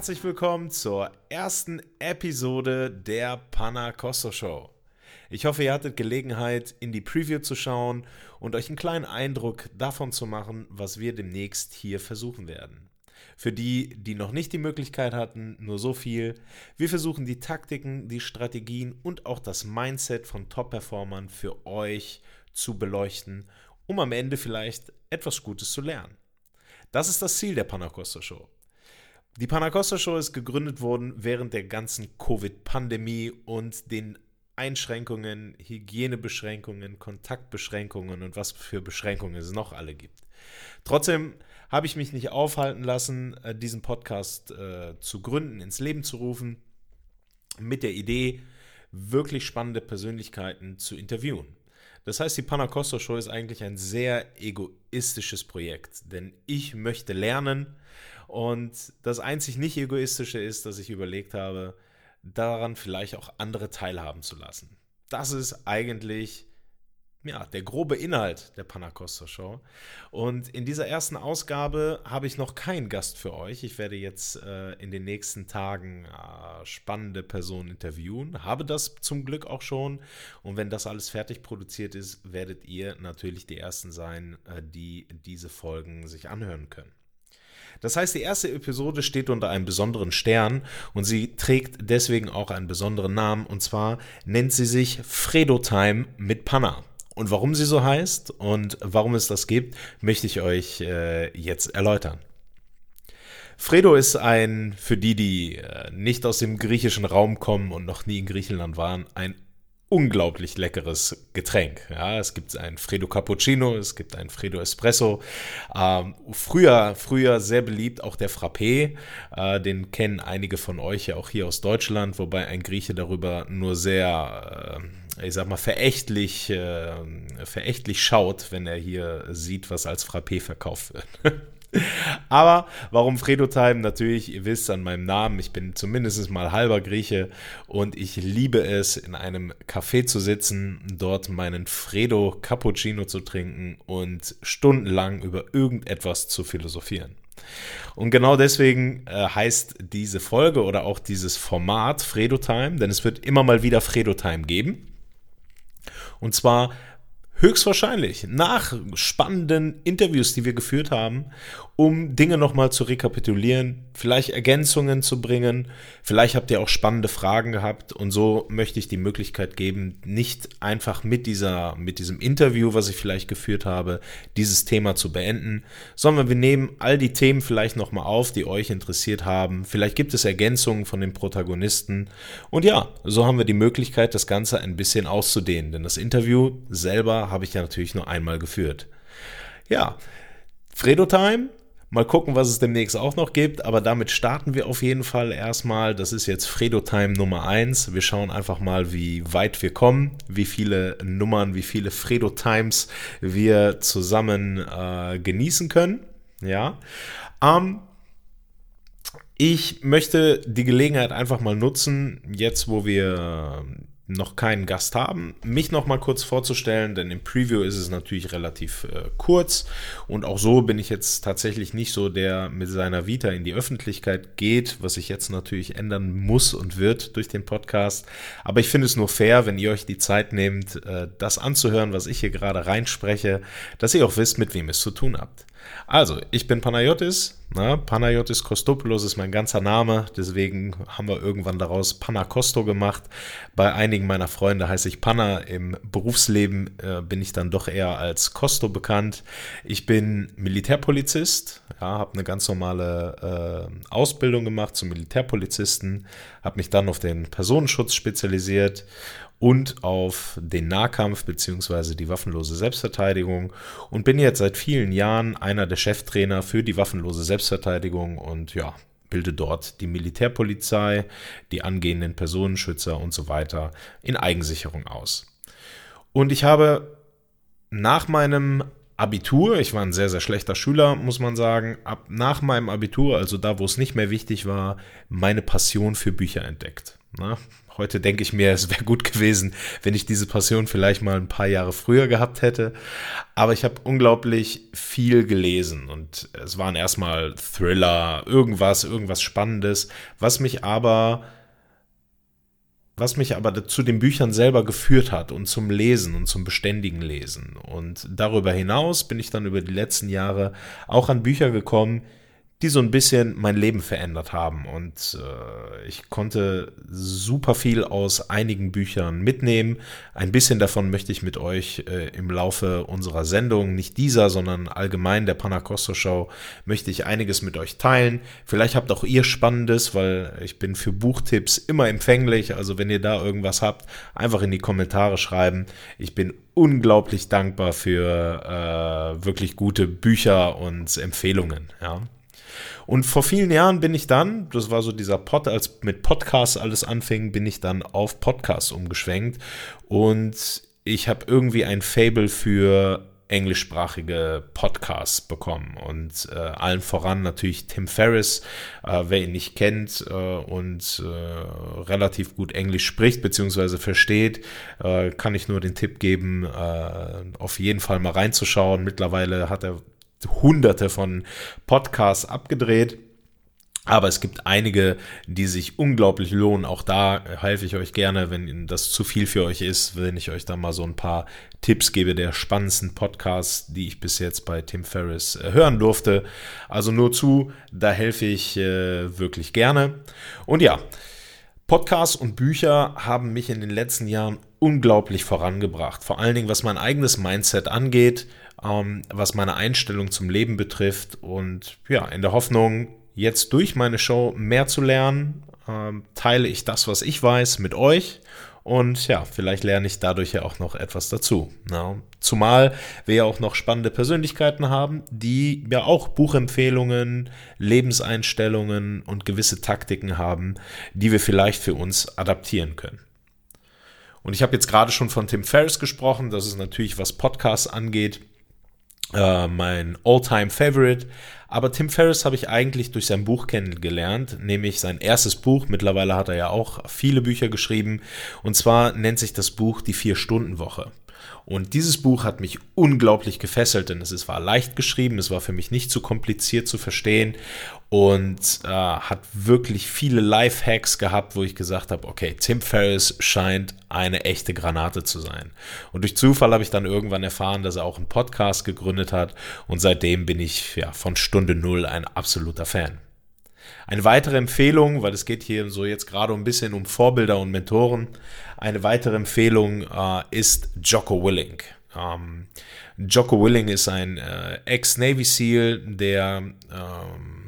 herzlich willkommen zur ersten Episode der Panna Show. Ich hoffe, ihr hattet Gelegenheit, in die Preview zu schauen und euch einen kleinen Eindruck davon zu machen, was wir demnächst hier versuchen werden. Für die, die noch nicht die Möglichkeit hatten, nur so viel. Wir versuchen die Taktiken, die Strategien und auch das Mindset von Top-Performern für euch zu beleuchten, um am Ende vielleicht etwas Gutes zu lernen. Das ist das Ziel der Panacosta Show. Die Panacosta Show ist gegründet worden während der ganzen Covid-Pandemie und den Einschränkungen, Hygienebeschränkungen, Kontaktbeschränkungen und was für Beschränkungen es noch alle gibt. Trotzdem habe ich mich nicht aufhalten lassen, äh, diesen Podcast äh, zu gründen, ins Leben zu rufen, mit der Idee, wirklich spannende Persönlichkeiten zu interviewen. Das heißt, die Panacosta Show ist eigentlich ein sehr egoistisches Projekt, denn ich möchte lernen und das einzig nicht egoistische ist, dass ich überlegt habe, daran vielleicht auch andere teilhaben zu lassen. Das ist eigentlich ja, der grobe Inhalt der Panacosta Show. Und in dieser ersten Ausgabe habe ich noch keinen Gast für euch. Ich werde jetzt äh, in den nächsten Tagen äh, spannende Personen interviewen. Habe das zum Glück auch schon. Und wenn das alles fertig produziert ist, werdet ihr natürlich die Ersten sein, äh, die diese Folgen sich anhören können. Das heißt, die erste Episode steht unter einem besonderen Stern und sie trägt deswegen auch einen besonderen Namen und zwar nennt sie sich Fredo Time mit Panna. Und warum sie so heißt und warum es das gibt, möchte ich euch äh, jetzt erläutern. Fredo ist ein, für die, die äh, nicht aus dem griechischen Raum kommen und noch nie in Griechenland waren, ein unglaublich leckeres Getränk. Ja, es gibt ein Fredo Cappuccino, es gibt ein Fredo Espresso. Ähm, früher, früher sehr beliebt auch der Frappé. Äh, den kennen einige von euch ja auch hier aus Deutschland, wobei ein Grieche darüber nur sehr, äh, ich sag mal, verächtlich, äh, verächtlich schaut, wenn er hier sieht, was als Frappé verkauft wird. Aber warum Fredo Time? Natürlich, ihr wisst an meinem Namen, ich bin zumindest mal halber Grieche und ich liebe es, in einem Café zu sitzen, dort meinen Fredo Cappuccino zu trinken und stundenlang über irgendetwas zu philosophieren. Und genau deswegen äh, heißt diese Folge oder auch dieses Format Fredo Time, denn es wird immer mal wieder Fredo Time geben. Und zwar höchstwahrscheinlich nach spannenden Interviews, die wir geführt haben, um Dinge nochmal zu rekapitulieren, vielleicht Ergänzungen zu bringen. Vielleicht habt ihr auch spannende Fragen gehabt und so möchte ich die Möglichkeit geben, nicht einfach mit dieser, mit diesem Interview, was ich vielleicht geführt habe, dieses Thema zu beenden, sondern wir nehmen all die Themen vielleicht nochmal auf, die euch interessiert haben. Vielleicht gibt es Ergänzungen von den Protagonisten und ja, so haben wir die Möglichkeit, das Ganze ein bisschen auszudehnen, denn das Interview selber habe ich ja natürlich nur einmal geführt. Ja, Fredo Time, Mal gucken, was es demnächst auch noch gibt, aber damit starten wir auf jeden Fall erstmal. Das ist jetzt Fredo Time Nummer 1. Wir schauen einfach mal, wie weit wir kommen, wie viele Nummern, wie viele Fredo Times wir zusammen äh, genießen können. Ja. Ähm, ich möchte die Gelegenheit einfach mal nutzen, jetzt wo wir noch keinen Gast haben, mich noch mal kurz vorzustellen, denn im Preview ist es natürlich relativ äh, kurz und auch so bin ich jetzt tatsächlich nicht so der mit seiner Vita in die Öffentlichkeit geht, was sich jetzt natürlich ändern muss und wird durch den Podcast. Aber ich finde es nur fair, wenn ihr euch die Zeit nehmt, äh, das anzuhören, was ich hier gerade reinspreche, dass ihr auch wisst, mit wem es zu tun habt. Also, ich bin Panayotis. Na, Panayotis Kostopoulos ist mein ganzer Name, deswegen haben wir irgendwann daraus Panakosto gemacht. Bei einigen meiner Freunde heiße ich Panna. Im Berufsleben äh, bin ich dann doch eher als Kosto bekannt. Ich bin Militärpolizist, ja, habe eine ganz normale äh, Ausbildung gemacht zum Militärpolizisten, habe mich dann auf den Personenschutz spezialisiert und auf den Nahkampf bzw. die waffenlose Selbstverteidigung und bin jetzt seit vielen Jahren einer der Cheftrainer für die waffenlose Selbstverteidigung und ja, bilde dort die Militärpolizei, die angehenden Personenschützer und so weiter in Eigensicherung aus. Und ich habe nach meinem Abitur, ich war ein sehr, sehr schlechter Schüler, muss man sagen, ab nach meinem Abitur, also da, wo es nicht mehr wichtig war, meine Passion für Bücher entdeckt. Na, heute denke ich mir, es wäre gut gewesen, wenn ich diese Passion vielleicht mal ein paar Jahre früher gehabt hätte. Aber ich habe unglaublich viel gelesen und es waren erstmal Thriller, irgendwas, irgendwas Spannendes, was mich aber was mich aber zu den Büchern selber geführt hat und zum Lesen und zum beständigen Lesen. Und darüber hinaus bin ich dann über die letzten Jahre auch an Bücher gekommen, die so ein bisschen mein Leben verändert haben. Und äh, ich konnte super viel aus einigen Büchern mitnehmen. Ein bisschen davon möchte ich mit euch äh, im Laufe unserer Sendung, nicht dieser, sondern allgemein der Panacosto Show, möchte ich einiges mit euch teilen. Vielleicht habt auch ihr Spannendes, weil ich bin für Buchtipps immer empfänglich. Also wenn ihr da irgendwas habt, einfach in die Kommentare schreiben. Ich bin unglaublich dankbar für äh, wirklich gute Bücher und Empfehlungen. Ja. Und vor vielen Jahren bin ich dann, das war so dieser Pod, als mit Podcasts alles anfing, bin ich dann auf Podcasts umgeschwenkt. Und ich habe irgendwie ein Fable für englischsprachige Podcasts bekommen und äh, allen voran natürlich Tim Ferriss, äh, wer ihn nicht kennt äh, und äh, relativ gut Englisch spricht bzw. versteht, äh, kann ich nur den Tipp geben, äh, auf jeden Fall mal reinzuschauen. Mittlerweile hat er hunderte von Podcasts abgedreht. Aber es gibt einige, die sich unglaublich lohnen. Auch da helfe ich euch gerne, wenn das zu viel für euch ist, wenn ich euch da mal so ein paar Tipps gebe der spannendsten Podcasts, die ich bis jetzt bei Tim Ferriss äh, hören durfte. Also nur zu, da helfe ich äh, wirklich gerne. Und ja, Podcasts und Bücher haben mich in den letzten Jahren unglaublich vorangebracht. Vor allen Dingen, was mein eigenes Mindset angeht ähm, was meine Einstellung zum Leben betrifft. Und ja, in der Hoffnung, jetzt durch meine Show mehr zu lernen, ähm, teile ich das, was ich weiß, mit euch. Und ja, vielleicht lerne ich dadurch ja auch noch etwas dazu. Ja. Zumal wir ja auch noch spannende Persönlichkeiten haben, die ja auch Buchempfehlungen, Lebenseinstellungen und gewisse Taktiken haben, die wir vielleicht für uns adaptieren können. Und ich habe jetzt gerade schon von Tim Ferriss gesprochen, das ist natürlich, was Podcasts angeht, äh, mein All-Time Favorite. Aber Tim Ferriss habe ich eigentlich durch sein Buch kennengelernt, nämlich sein erstes Buch. Mittlerweile hat er ja auch viele Bücher geschrieben. Und zwar nennt sich das Buch Die Vier-Stunden-Woche. Und dieses Buch hat mich unglaublich gefesselt, denn es war leicht geschrieben, es war für mich nicht zu kompliziert zu verstehen und äh, hat wirklich viele Life-Hacks gehabt, wo ich gesagt habe, okay, Tim Ferriss scheint eine echte Granate zu sein. Und durch Zufall habe ich dann irgendwann erfahren, dass er auch einen Podcast gegründet hat und seitdem bin ich ja von Stunde Null ein absoluter Fan. Eine weitere Empfehlung, weil es geht hier so jetzt gerade ein bisschen um Vorbilder und Mentoren, eine weitere Empfehlung äh, ist Jocko Willing. Ähm, Jocko Willing ist ein äh, Ex-Navy SEAL, der ähm,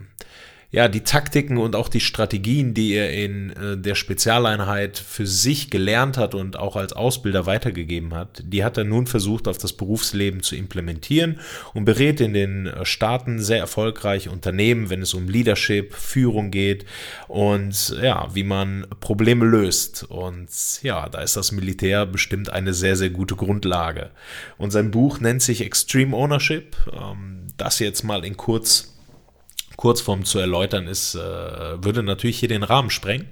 ja, die Taktiken und auch die Strategien, die er in äh, der Spezialeinheit für sich gelernt hat und auch als Ausbilder weitergegeben hat, die hat er nun versucht auf das Berufsleben zu implementieren und berät in den äh, Staaten sehr erfolgreich Unternehmen, wenn es um Leadership, Führung geht und ja, wie man Probleme löst. Und ja, da ist das Militär bestimmt eine sehr, sehr gute Grundlage. Und sein Buch nennt sich Extreme Ownership. Ähm, das jetzt mal in kurz Kurzform zu erläutern ist, äh, würde natürlich hier den Rahmen sprengen.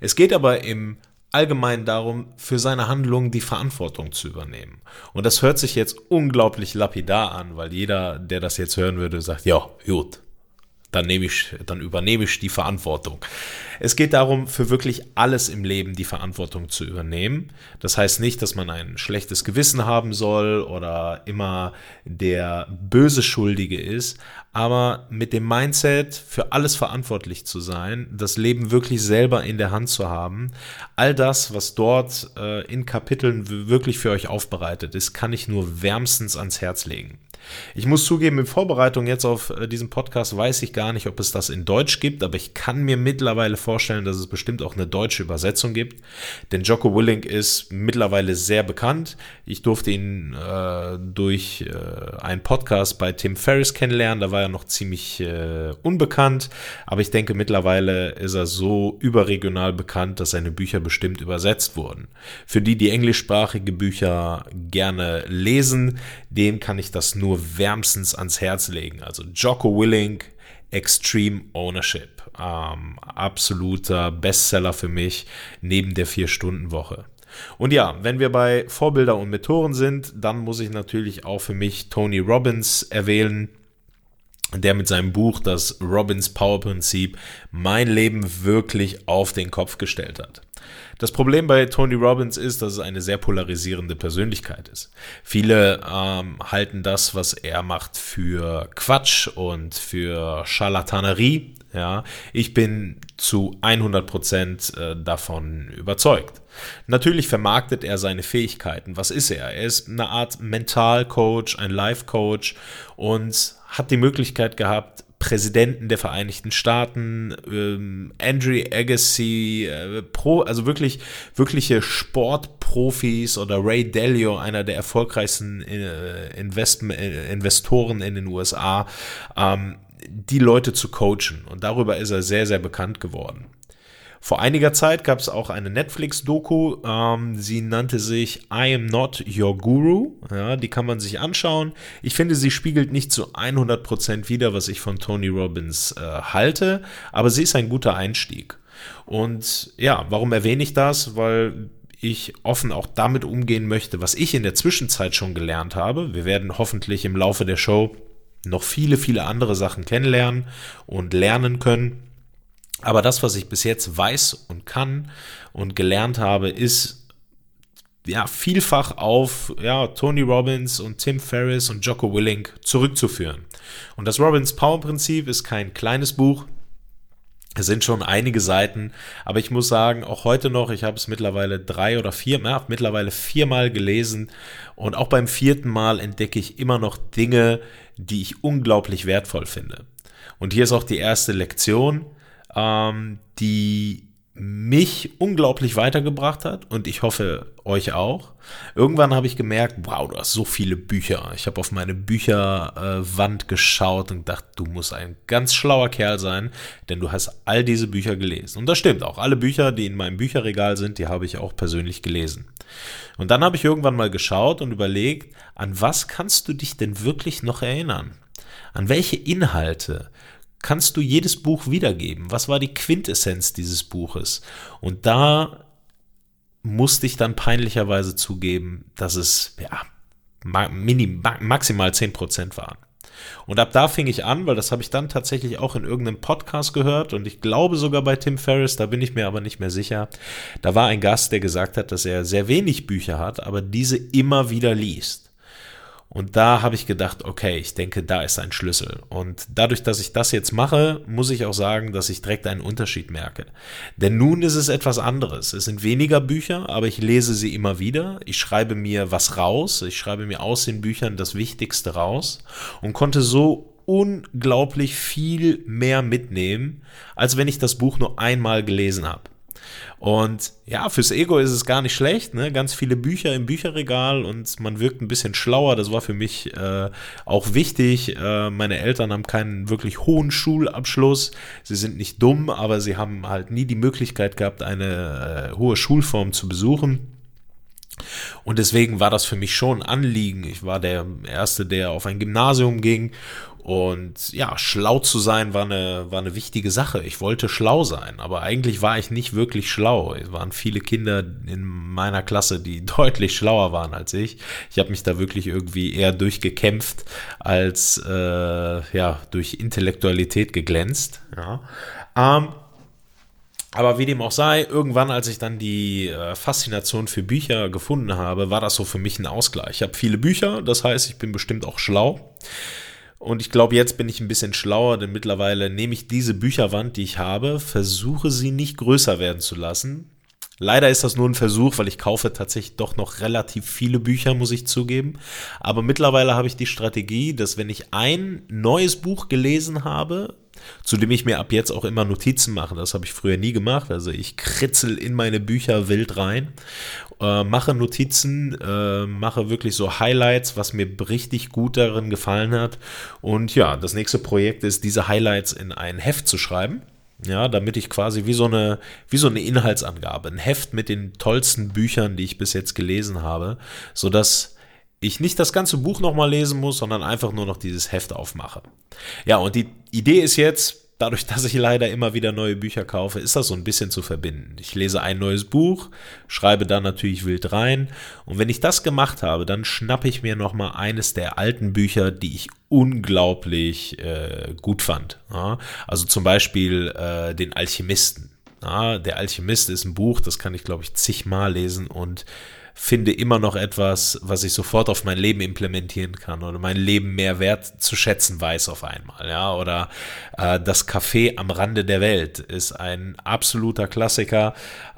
Es geht aber im Allgemeinen darum, für seine Handlungen die Verantwortung zu übernehmen. Und das hört sich jetzt unglaublich lapidar an, weil jeder, der das jetzt hören würde, sagt, ja, gut, dann, nehme ich, dann übernehme ich die Verantwortung. Es geht darum, für wirklich alles im Leben die Verantwortung zu übernehmen. Das heißt nicht, dass man ein schlechtes Gewissen haben soll oder immer der böse Schuldige ist, aber mit dem Mindset, für alles verantwortlich zu sein, das Leben wirklich selber in der Hand zu haben, all das, was dort äh, in Kapiteln wirklich für euch aufbereitet ist, kann ich nur wärmstens ans Herz legen. Ich muss zugeben, in Vorbereitung jetzt auf äh, diesen Podcast weiß ich gar nicht, ob es das in Deutsch gibt, aber ich kann mir mittlerweile vorstellen, dass es bestimmt auch eine deutsche Übersetzung gibt. Denn Jocko Willing ist mittlerweile sehr bekannt. Ich durfte ihn äh, durch äh, einen Podcast bei Tim Ferriss kennenlernen. Da war er noch ziemlich äh, unbekannt, aber ich denke, mittlerweile ist er so überregional bekannt, dass seine Bücher bestimmt übersetzt wurden. Für die, die englischsprachige Bücher gerne lesen, denen kann ich das nur wärmstens ans Herz legen. Also Jocko Willing, Extreme Ownership. Ähm, absoluter Bestseller für mich neben der Vier-Stunden-Woche. Und ja, wenn wir bei Vorbilder und Mentoren sind, dann muss ich natürlich auch für mich Tony Robbins erwähnen, der mit seinem Buch das Robbins Power Prinzip mein Leben wirklich auf den Kopf gestellt hat. Das Problem bei Tony Robbins ist, dass es eine sehr polarisierende Persönlichkeit ist. Viele ähm, halten das, was er macht, für Quatsch und für Charlatanerie. Ja, ich bin zu 100% äh, davon überzeugt. Natürlich vermarktet er seine Fähigkeiten. Was ist er? Er ist eine Art Mentalcoach, ein Life-Coach und hat die Möglichkeit gehabt, Präsidenten der Vereinigten Staaten, ähm, Andrew Agassi, äh, Pro, also wirklich wirkliche Sportprofis oder Ray Dalio, einer der erfolgreichsten äh, Investment, äh, Investoren in den USA, ähm, die Leute zu coachen. Und darüber ist er sehr, sehr bekannt geworden. Vor einiger Zeit gab es auch eine Netflix-Doku, ähm, sie nannte sich I Am Not Your Guru. Ja, die kann man sich anschauen. Ich finde, sie spiegelt nicht zu 100% wider, was ich von Tony Robbins äh, halte, aber sie ist ein guter Einstieg. Und ja, warum erwähne ich das? Weil ich offen auch damit umgehen möchte, was ich in der Zwischenzeit schon gelernt habe. Wir werden hoffentlich im Laufe der Show noch viele, viele andere Sachen kennenlernen und lernen können. Aber das, was ich bis jetzt weiß und kann und gelernt habe, ist ja vielfach auf ja, Tony Robbins und Tim Ferriss und Jocko Willink zurückzuführen. Und das Robbins Power Prinzip ist kein kleines Buch. Es sind schon einige Seiten, aber ich muss sagen, auch heute noch, ich habe es mittlerweile drei oder vier, ja, mittlerweile viermal gelesen und auch beim vierten Mal entdecke ich immer noch Dinge, die ich unglaublich wertvoll finde. Und hier ist auch die erste Lektion ähm, die mich unglaublich weitergebracht hat und ich hoffe euch auch. Irgendwann habe ich gemerkt, wow, du hast so viele Bücher. Ich habe auf meine Bücherwand äh, geschaut und dachte, du musst ein ganz schlauer Kerl sein, denn du hast all diese Bücher gelesen. Und das stimmt auch. Alle Bücher, die in meinem Bücherregal sind, die habe ich auch persönlich gelesen. Und dann habe ich irgendwann mal geschaut und überlegt, an was kannst du dich denn wirklich noch erinnern? An welche Inhalte? Kannst du jedes Buch wiedergeben. Was war die Quintessenz dieses Buches? Und da musste ich dann peinlicherweise zugeben, dass es ja, minim, maximal 10% waren. Und ab da fing ich an, weil das habe ich dann tatsächlich auch in irgendeinem Podcast gehört und ich glaube sogar bei Tim Ferriss, da bin ich mir aber nicht mehr sicher. Da war ein Gast, der gesagt hat, dass er sehr wenig Bücher hat, aber diese immer wieder liest. Und da habe ich gedacht, okay, ich denke, da ist ein Schlüssel. Und dadurch, dass ich das jetzt mache, muss ich auch sagen, dass ich direkt einen Unterschied merke. Denn nun ist es etwas anderes. Es sind weniger Bücher, aber ich lese sie immer wieder. Ich schreibe mir was raus. Ich schreibe mir aus den Büchern das Wichtigste raus und konnte so unglaublich viel mehr mitnehmen, als wenn ich das Buch nur einmal gelesen habe. Und ja, fürs Ego ist es gar nicht schlecht, ne? Ganz viele Bücher im Bücherregal und man wirkt ein bisschen schlauer. Das war für mich äh, auch wichtig. Äh, meine Eltern haben keinen wirklich hohen Schulabschluss. Sie sind nicht dumm, aber sie haben halt nie die Möglichkeit gehabt, eine äh, hohe Schulform zu besuchen. Und deswegen war das für mich schon ein Anliegen. Ich war der Erste, der auf ein Gymnasium ging und ja, schlau zu sein war eine, war eine wichtige Sache. Ich wollte schlau sein, aber eigentlich war ich nicht wirklich schlau. Es waren viele Kinder in meiner Klasse, die deutlich schlauer waren als ich. Ich habe mich da wirklich irgendwie eher durchgekämpft als äh, ja, durch Intellektualität geglänzt. Ja. Ähm, aber wie dem auch sei, irgendwann, als ich dann die äh, Faszination für Bücher gefunden habe, war das so für mich ein Ausgleich. Ich habe viele Bücher, das heißt, ich bin bestimmt auch schlau. Und ich glaube, jetzt bin ich ein bisschen schlauer, denn mittlerweile nehme ich diese Bücherwand, die ich habe, versuche sie nicht größer werden zu lassen. Leider ist das nur ein Versuch, weil ich kaufe tatsächlich doch noch relativ viele Bücher, muss ich zugeben. Aber mittlerweile habe ich die Strategie, dass wenn ich ein neues Buch gelesen habe, zu dem ich mir ab jetzt auch immer Notizen mache. Das habe ich früher nie gemacht. Also ich kritzel in meine Bücher wild rein, äh, mache Notizen, äh, mache wirklich so Highlights, was mir richtig gut darin gefallen hat. Und ja, das nächste Projekt ist, diese Highlights in ein Heft zu schreiben. Ja, damit ich quasi wie so eine, wie so eine Inhaltsangabe, ein Heft mit den tollsten Büchern, die ich bis jetzt gelesen habe, sodass ich nicht das ganze Buch nochmal lesen muss, sondern einfach nur noch dieses Heft aufmache. Ja, und die Idee ist jetzt, dadurch, dass ich leider immer wieder neue Bücher kaufe, ist das so ein bisschen zu verbinden. Ich lese ein neues Buch, schreibe dann natürlich wild rein und wenn ich das gemacht habe, dann schnappe ich mir nochmal eines der alten Bücher, die ich unglaublich äh, gut fand. Ja? Also zum Beispiel äh, den Alchemisten. Ja? Der Alchemist ist ein Buch, das kann ich glaube ich zigmal lesen und finde immer noch etwas, was ich sofort auf mein Leben implementieren kann oder mein Leben mehr wert zu schätzen weiß auf einmal. Ja, oder äh, das Café am Rande der Welt ist ein absoluter Klassiker,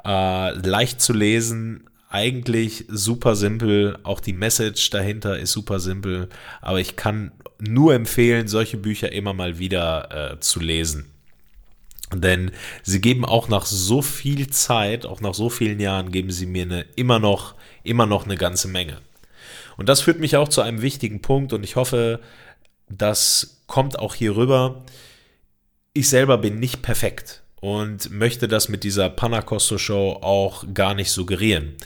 äh, leicht zu lesen, eigentlich super simpel, auch die Message dahinter ist super simpel, aber ich kann nur empfehlen, solche Bücher immer mal wieder äh, zu lesen. Denn sie geben auch nach so viel Zeit, auch nach so vielen Jahren, geben sie mir eine immer noch immer noch eine ganze Menge. Und das führt mich auch zu einem wichtigen Punkt und ich hoffe, das kommt auch hier rüber. Ich selber bin nicht perfekt und möchte das mit dieser Panacosto Show auch gar nicht suggerieren.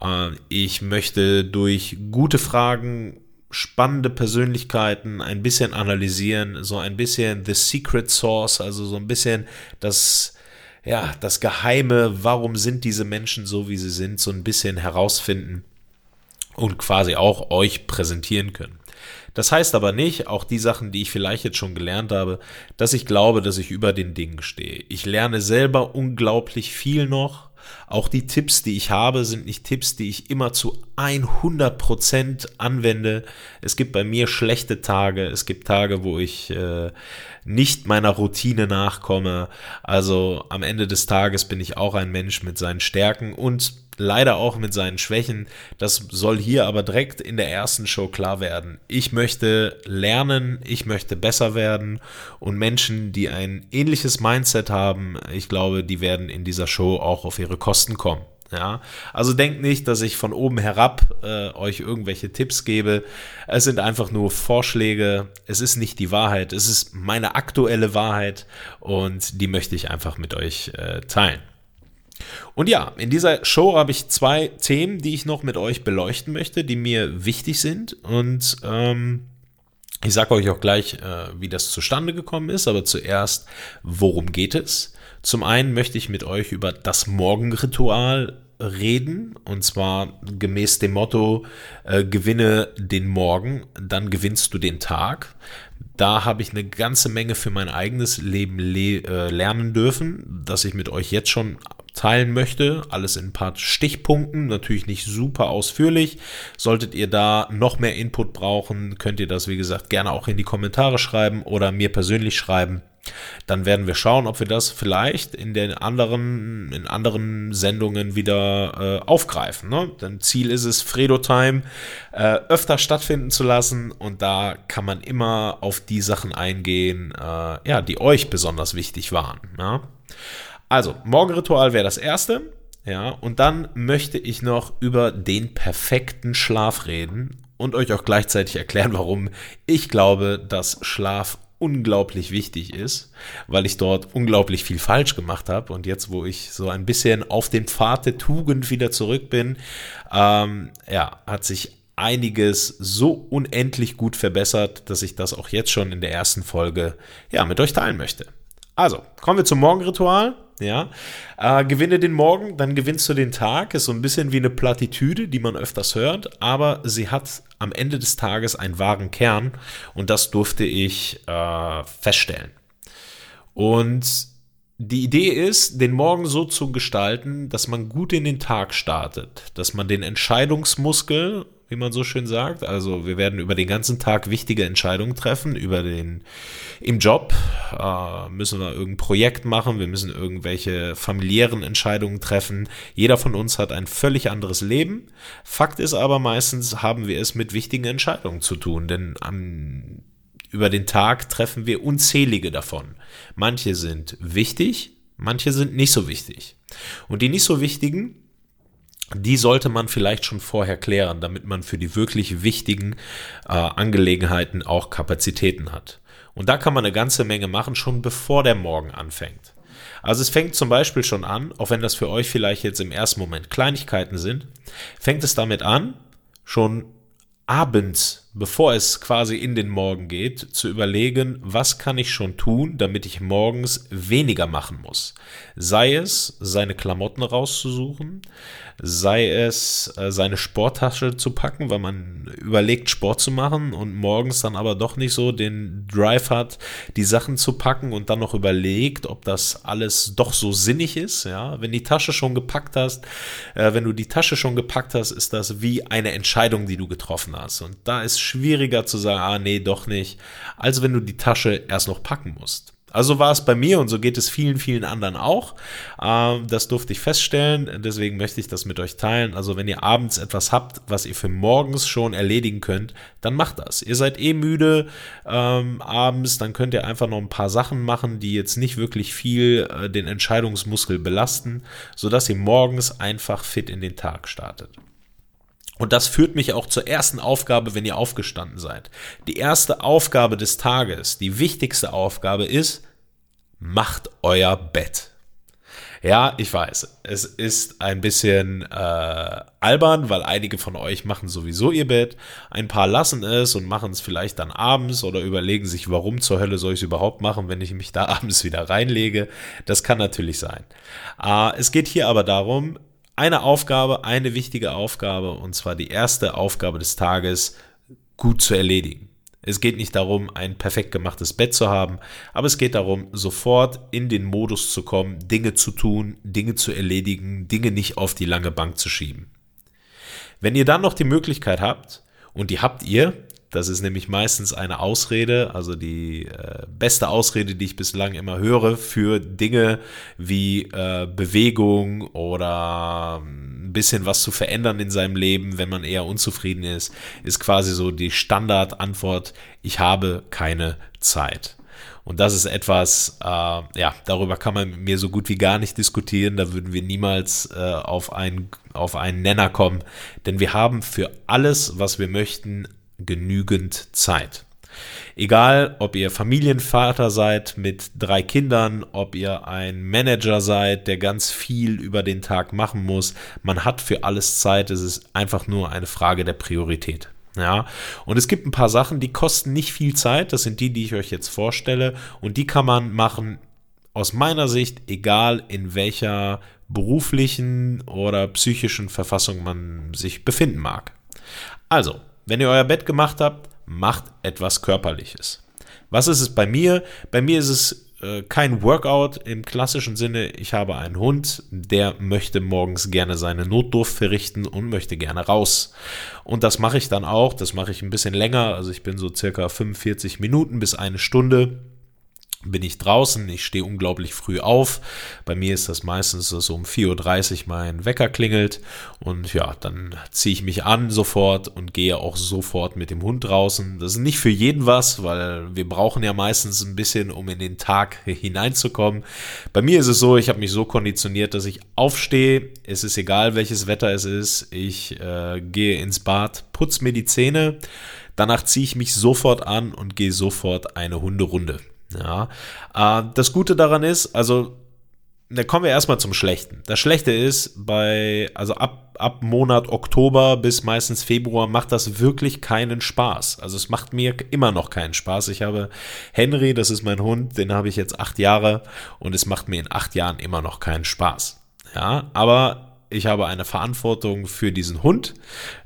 Äh, ich möchte durch gute Fragen, spannende Persönlichkeiten ein bisschen analysieren, so ein bisschen The Secret Source, also so ein bisschen das ja, das Geheime, warum sind diese Menschen so, wie sie sind, so ein bisschen herausfinden und quasi auch euch präsentieren können. Das heißt aber nicht, auch die Sachen, die ich vielleicht jetzt schon gelernt habe, dass ich glaube, dass ich über den Dingen stehe. Ich lerne selber unglaublich viel noch. Auch die Tipps, die ich habe, sind nicht Tipps, die ich immer zu 100% anwende. Es gibt bei mir schlechte Tage. Es gibt Tage, wo ich äh, nicht meiner Routine nachkomme. Also am Ende des Tages bin ich auch ein Mensch mit seinen Stärken und leider auch mit seinen Schwächen. Das soll hier aber direkt in der ersten Show klar werden. Ich möchte lernen, ich möchte besser werden und Menschen, die ein ähnliches Mindset haben, ich glaube, die werden in dieser Show auch auf ihre Kosten kommen. Ja, also denkt nicht, dass ich von oben herab äh, euch irgendwelche Tipps gebe. Es sind einfach nur Vorschläge. Es ist nicht die Wahrheit. Es ist meine aktuelle Wahrheit und die möchte ich einfach mit euch äh, teilen. Und ja, in dieser Show habe ich zwei Themen, die ich noch mit euch beleuchten möchte, die mir wichtig sind. Und ähm, ich sage euch auch gleich, äh, wie das zustande gekommen ist. Aber zuerst, worum geht es? Zum einen möchte ich mit euch über das Morgenritual reden und zwar gemäß dem Motto äh, gewinne den Morgen, dann gewinnst du den Tag. Da habe ich eine ganze Menge für mein eigenes Leben le äh, lernen dürfen, das ich mit euch jetzt schon teilen möchte. Alles in ein paar Stichpunkten, natürlich nicht super ausführlich. Solltet ihr da noch mehr Input brauchen, könnt ihr das, wie gesagt, gerne auch in die Kommentare schreiben oder mir persönlich schreiben. Dann werden wir schauen, ob wir das vielleicht in den anderen, in anderen Sendungen wieder äh, aufgreifen. Ne? Denn Ziel ist es, Fredo Time äh, öfter stattfinden zu lassen und da kann man immer auf die Sachen eingehen, äh, ja, die euch besonders wichtig waren. Ja? Also, Morgenritual wäre das erste. Ja, und dann möchte ich noch über den perfekten Schlaf reden und euch auch gleichzeitig erklären, warum ich glaube, dass Schlaf unglaublich wichtig ist, weil ich dort unglaublich viel falsch gemacht habe. Und jetzt, wo ich so ein bisschen auf den Pfad der Tugend wieder zurück bin, ähm, ja, hat sich einiges so unendlich gut verbessert, dass ich das auch jetzt schon in der ersten Folge ja mit euch teilen möchte. Also, kommen wir zum Morgenritual. Ja, äh, gewinne den Morgen, dann gewinnst du den Tag. Ist so ein bisschen wie eine Plattitüde, die man öfters hört, aber sie hat am Ende des Tages einen wahren Kern und das durfte ich äh, feststellen. Und die Idee ist, den Morgen so zu gestalten, dass man gut in den Tag startet, dass man den Entscheidungsmuskel wie man so schön sagt. Also wir werden über den ganzen Tag wichtige Entscheidungen treffen, über den im Job äh, müssen wir irgendein Projekt machen, wir müssen irgendwelche familiären Entscheidungen treffen. Jeder von uns hat ein völlig anderes Leben. Fakt ist aber meistens haben wir es mit wichtigen Entscheidungen zu tun, denn am, über den Tag treffen wir unzählige davon. Manche sind wichtig, manche sind nicht so wichtig. Und die nicht so wichtigen, die sollte man vielleicht schon vorher klären, damit man für die wirklich wichtigen äh, Angelegenheiten auch Kapazitäten hat. Und da kann man eine ganze Menge machen, schon bevor der Morgen anfängt. Also es fängt zum Beispiel schon an, auch wenn das für euch vielleicht jetzt im ersten Moment Kleinigkeiten sind, fängt es damit an, schon abends, bevor es quasi in den Morgen geht, zu überlegen, was kann ich schon tun, damit ich morgens weniger machen muss. Sei es, seine Klamotten rauszusuchen, sei es äh, seine Sporttasche zu packen, weil man überlegt, Sport zu machen und morgens dann aber doch nicht so den Drive hat, die Sachen zu packen und dann noch überlegt, ob das alles doch so sinnig ist. Ja, wenn die Tasche schon gepackt hast, äh, wenn du die Tasche schon gepackt hast, ist das wie eine Entscheidung, die du getroffen hast. Und da ist schwieriger zu sagen, ah nee, doch nicht, als wenn du die Tasche erst noch packen musst. Also war es bei mir und so geht es vielen, vielen anderen auch. Ähm, das durfte ich feststellen, deswegen möchte ich das mit euch teilen. Also wenn ihr abends etwas habt, was ihr für morgens schon erledigen könnt, dann macht das. Ihr seid eh müde ähm, abends, dann könnt ihr einfach noch ein paar Sachen machen, die jetzt nicht wirklich viel äh, den Entscheidungsmuskel belasten, sodass ihr morgens einfach fit in den Tag startet. Und das führt mich auch zur ersten Aufgabe, wenn ihr aufgestanden seid. Die erste Aufgabe des Tages, die wichtigste Aufgabe ist, macht euer Bett. Ja, ich weiß, es ist ein bisschen äh, albern, weil einige von euch machen sowieso ihr Bett. Ein paar lassen es und machen es vielleicht dann abends oder überlegen sich, warum zur Hölle soll ich es überhaupt machen, wenn ich mich da abends wieder reinlege. Das kann natürlich sein. Äh, es geht hier aber darum, eine Aufgabe, eine wichtige Aufgabe, und zwar die erste Aufgabe des Tages, gut zu erledigen. Es geht nicht darum, ein perfekt gemachtes Bett zu haben, aber es geht darum, sofort in den Modus zu kommen, Dinge zu tun, Dinge zu erledigen, Dinge nicht auf die lange Bank zu schieben. Wenn ihr dann noch die Möglichkeit habt, und die habt ihr, das ist nämlich meistens eine Ausrede, also die äh, beste Ausrede, die ich bislang immer höre für Dinge wie äh, Bewegung oder ein bisschen was zu verändern in seinem Leben, wenn man eher unzufrieden ist, ist quasi so die Standardantwort, ich habe keine Zeit. Und das ist etwas, äh, ja, darüber kann man mit mir so gut wie gar nicht diskutieren. Da würden wir niemals äh, auf, einen, auf einen Nenner kommen. Denn wir haben für alles, was wir möchten, genügend Zeit. Egal, ob ihr Familienvater seid mit drei Kindern, ob ihr ein Manager seid, der ganz viel über den Tag machen muss, man hat für alles Zeit. Es ist einfach nur eine Frage der Priorität. Ja, und es gibt ein paar Sachen, die kosten nicht viel Zeit. Das sind die, die ich euch jetzt vorstelle. Und die kann man machen, aus meiner Sicht, egal in welcher beruflichen oder psychischen Verfassung man sich befinden mag. Also, wenn ihr euer Bett gemacht habt, macht etwas Körperliches. Was ist es bei mir? Bei mir ist es äh, kein Workout im klassischen Sinne. Ich habe einen Hund, der möchte morgens gerne seine Notdurft verrichten und möchte gerne raus. Und das mache ich dann auch. Das mache ich ein bisschen länger. Also ich bin so circa 45 Minuten bis eine Stunde bin ich draußen. Ich stehe unglaublich früh auf. Bei mir ist das meistens so um 4.30 Uhr mein Wecker klingelt. Und ja, dann ziehe ich mich an sofort und gehe auch sofort mit dem Hund draußen. Das ist nicht für jeden was, weil wir brauchen ja meistens ein bisschen, um in den Tag hineinzukommen. Bei mir ist es so, ich habe mich so konditioniert, dass ich aufstehe. Es ist egal, welches Wetter es ist. Ich äh, gehe ins Bad, putze mir die Zähne. Danach ziehe ich mich sofort an und gehe sofort eine Hunderunde. Ja, äh, das Gute daran ist, also da kommen wir erstmal zum Schlechten. Das Schlechte ist, bei, also ab, ab Monat Oktober bis meistens Februar macht das wirklich keinen Spaß. Also es macht mir immer noch keinen Spaß. Ich habe Henry, das ist mein Hund, den habe ich jetzt acht Jahre und es macht mir in acht Jahren immer noch keinen Spaß. Ja, aber ich habe eine Verantwortung für diesen Hund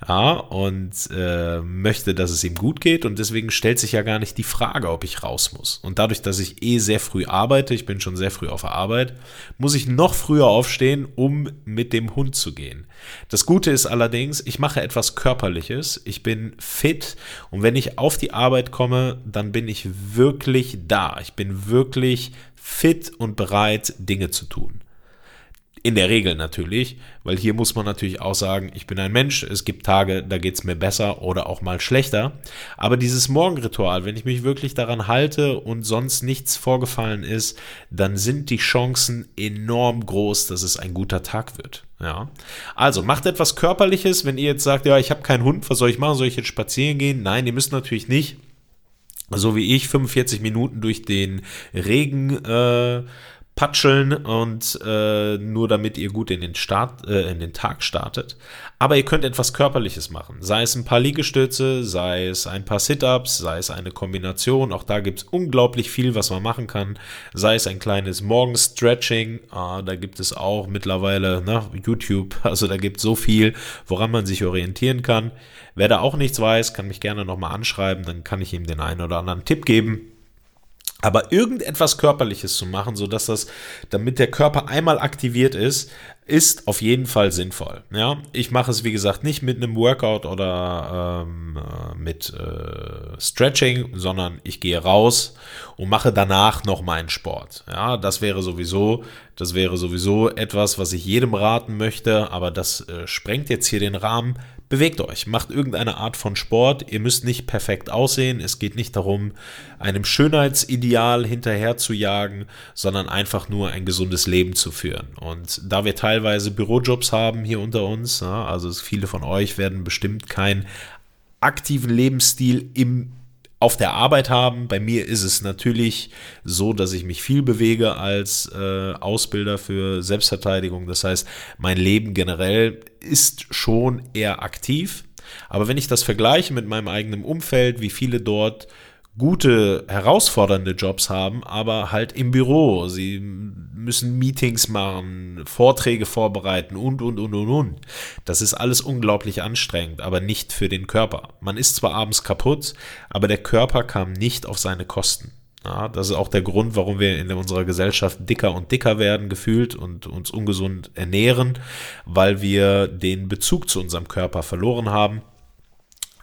ja, und äh, möchte, dass es ihm gut geht. Und deswegen stellt sich ja gar nicht die Frage, ob ich raus muss. Und dadurch, dass ich eh sehr früh arbeite, ich bin schon sehr früh auf der Arbeit, muss ich noch früher aufstehen, um mit dem Hund zu gehen. Das Gute ist allerdings, ich mache etwas Körperliches, ich bin fit und wenn ich auf die Arbeit komme, dann bin ich wirklich da. Ich bin wirklich fit und bereit, Dinge zu tun. In der Regel natürlich, weil hier muss man natürlich auch sagen, ich bin ein Mensch, es gibt Tage, da geht es mir besser oder auch mal schlechter. Aber dieses Morgenritual, wenn ich mich wirklich daran halte und sonst nichts vorgefallen ist, dann sind die Chancen enorm groß, dass es ein guter Tag wird. Ja. Also macht etwas Körperliches, wenn ihr jetzt sagt, ja, ich habe keinen Hund, was soll ich machen? Soll ich jetzt spazieren gehen? Nein, ihr müsst natürlich nicht so wie ich 45 Minuten durch den Regen äh, patscheln und äh, nur damit ihr gut in den, Start, äh, in den Tag startet. Aber ihr könnt etwas Körperliches machen. Sei es ein paar Liegestütze, sei es ein paar Sit-Ups, sei es eine Kombination. Auch da gibt es unglaublich viel, was man machen kann. Sei es ein kleines Morgenstretching. Äh, da gibt es auch mittlerweile ne, YouTube. Also da gibt es so viel, woran man sich orientieren kann. Wer da auch nichts weiß, kann mich gerne nochmal anschreiben. Dann kann ich ihm den einen oder anderen Tipp geben. Aber irgendetwas Körperliches zu machen, sodass das, damit der Körper einmal aktiviert ist, ist auf jeden Fall sinnvoll. Ja, ich mache es wie gesagt nicht mit einem Workout oder ähm, äh, mit äh, Stretching, sondern ich gehe raus und mache danach noch meinen Sport. Ja, das wäre sowieso, das wäre sowieso etwas, was ich jedem raten möchte, aber das äh, sprengt jetzt hier den Rahmen. Bewegt euch, macht irgendeine Art von Sport. Ihr müsst nicht perfekt aussehen. Es geht nicht darum, einem Schönheitsideal hinterher zu jagen, sondern einfach nur ein gesundes Leben zu führen. Und da wir teilweise Bürojobs haben hier unter uns, ja, also viele von euch werden bestimmt keinen aktiven Lebensstil im auf der Arbeit haben. Bei mir ist es natürlich so, dass ich mich viel bewege als äh, Ausbilder für Selbstverteidigung. Das heißt, mein Leben generell ist schon eher aktiv. Aber wenn ich das vergleiche mit meinem eigenen Umfeld, wie viele dort gute, herausfordernde Jobs haben, aber halt im Büro. Sie müssen Meetings machen, Vorträge vorbereiten und, und, und, und, und. Das ist alles unglaublich anstrengend, aber nicht für den Körper. Man ist zwar abends kaputt, aber der Körper kam nicht auf seine Kosten. Ja, das ist auch der Grund, warum wir in unserer Gesellschaft dicker und dicker werden, gefühlt und uns ungesund ernähren, weil wir den Bezug zu unserem Körper verloren haben.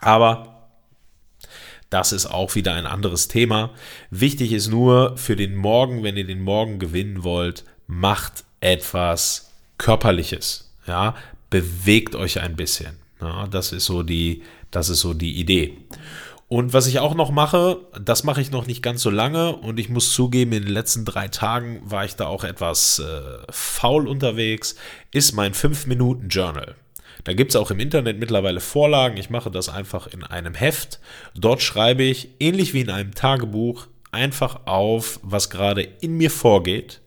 Aber das ist auch wieder ein anderes Thema. Wichtig ist nur für den Morgen, wenn ihr den Morgen gewinnen wollt, macht etwas Körperliches. Ja, bewegt euch ein bisschen. Ja, das ist so die, das ist so die Idee. Und was ich auch noch mache, das mache ich noch nicht ganz so lange und ich muss zugeben, in den letzten drei Tagen war ich da auch etwas äh, faul unterwegs, ist mein 5-Minuten-Journal. Da gibt es auch im Internet mittlerweile Vorlagen. Ich mache das einfach in einem Heft. Dort schreibe ich, ähnlich wie in einem Tagebuch, einfach auf, was gerade in mir vorgeht.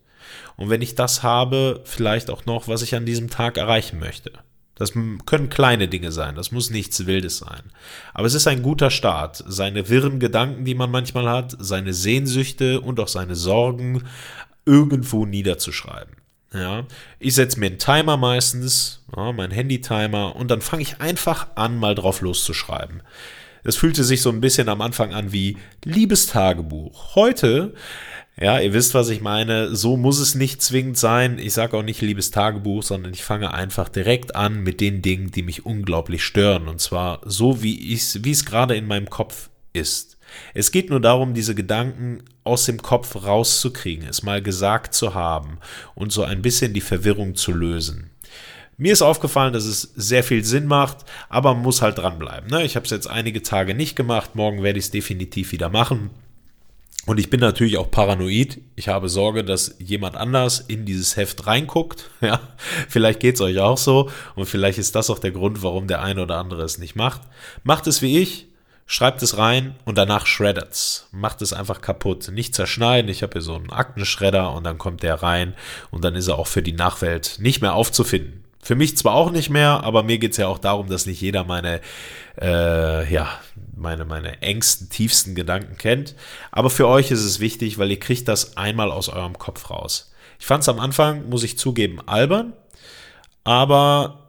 Und wenn ich das habe, vielleicht auch noch, was ich an diesem Tag erreichen möchte. Das können kleine Dinge sein, das muss nichts Wildes sein. Aber es ist ein guter Start, seine wirren Gedanken, die man manchmal hat, seine Sehnsüchte und auch seine Sorgen irgendwo niederzuschreiben. Ja, ich setze mir einen Timer meistens, ja, mein Handy-Timer, und dann fange ich einfach an, mal drauf loszuschreiben. Es fühlte sich so ein bisschen am Anfang an wie Liebestagebuch. Heute, ja, ihr wisst, was ich meine, so muss es nicht zwingend sein. Ich sage auch nicht Liebestagebuch, sondern ich fange einfach direkt an mit den Dingen, die mich unglaublich stören. Und zwar so, wie, wie es gerade in meinem Kopf ist. Es geht nur darum, diese Gedanken aus dem Kopf rauszukriegen, es mal gesagt zu haben und so ein bisschen die Verwirrung zu lösen. Mir ist aufgefallen, dass es sehr viel Sinn macht, aber man muss halt dranbleiben. Ne? Ich habe es jetzt einige Tage nicht gemacht, morgen werde ich es definitiv wieder machen. Und ich bin natürlich auch paranoid. Ich habe Sorge, dass jemand anders in dieses Heft reinguckt. Ja, vielleicht geht es euch auch so. Und vielleicht ist das auch der Grund, warum der eine oder andere es nicht macht. Macht es wie ich schreibt es rein und danach shreddet's. Macht es einfach kaputt. Nicht zerschneiden. Ich habe hier so einen Aktenschredder und dann kommt der rein und dann ist er auch für die Nachwelt nicht mehr aufzufinden. Für mich zwar auch nicht mehr, aber mir geht es ja auch darum, dass nicht jeder meine, äh, ja, meine, meine engsten, tiefsten Gedanken kennt. Aber für euch ist es wichtig, weil ihr kriegt das einmal aus eurem Kopf raus. Ich fand es am Anfang, muss ich zugeben, albern, aber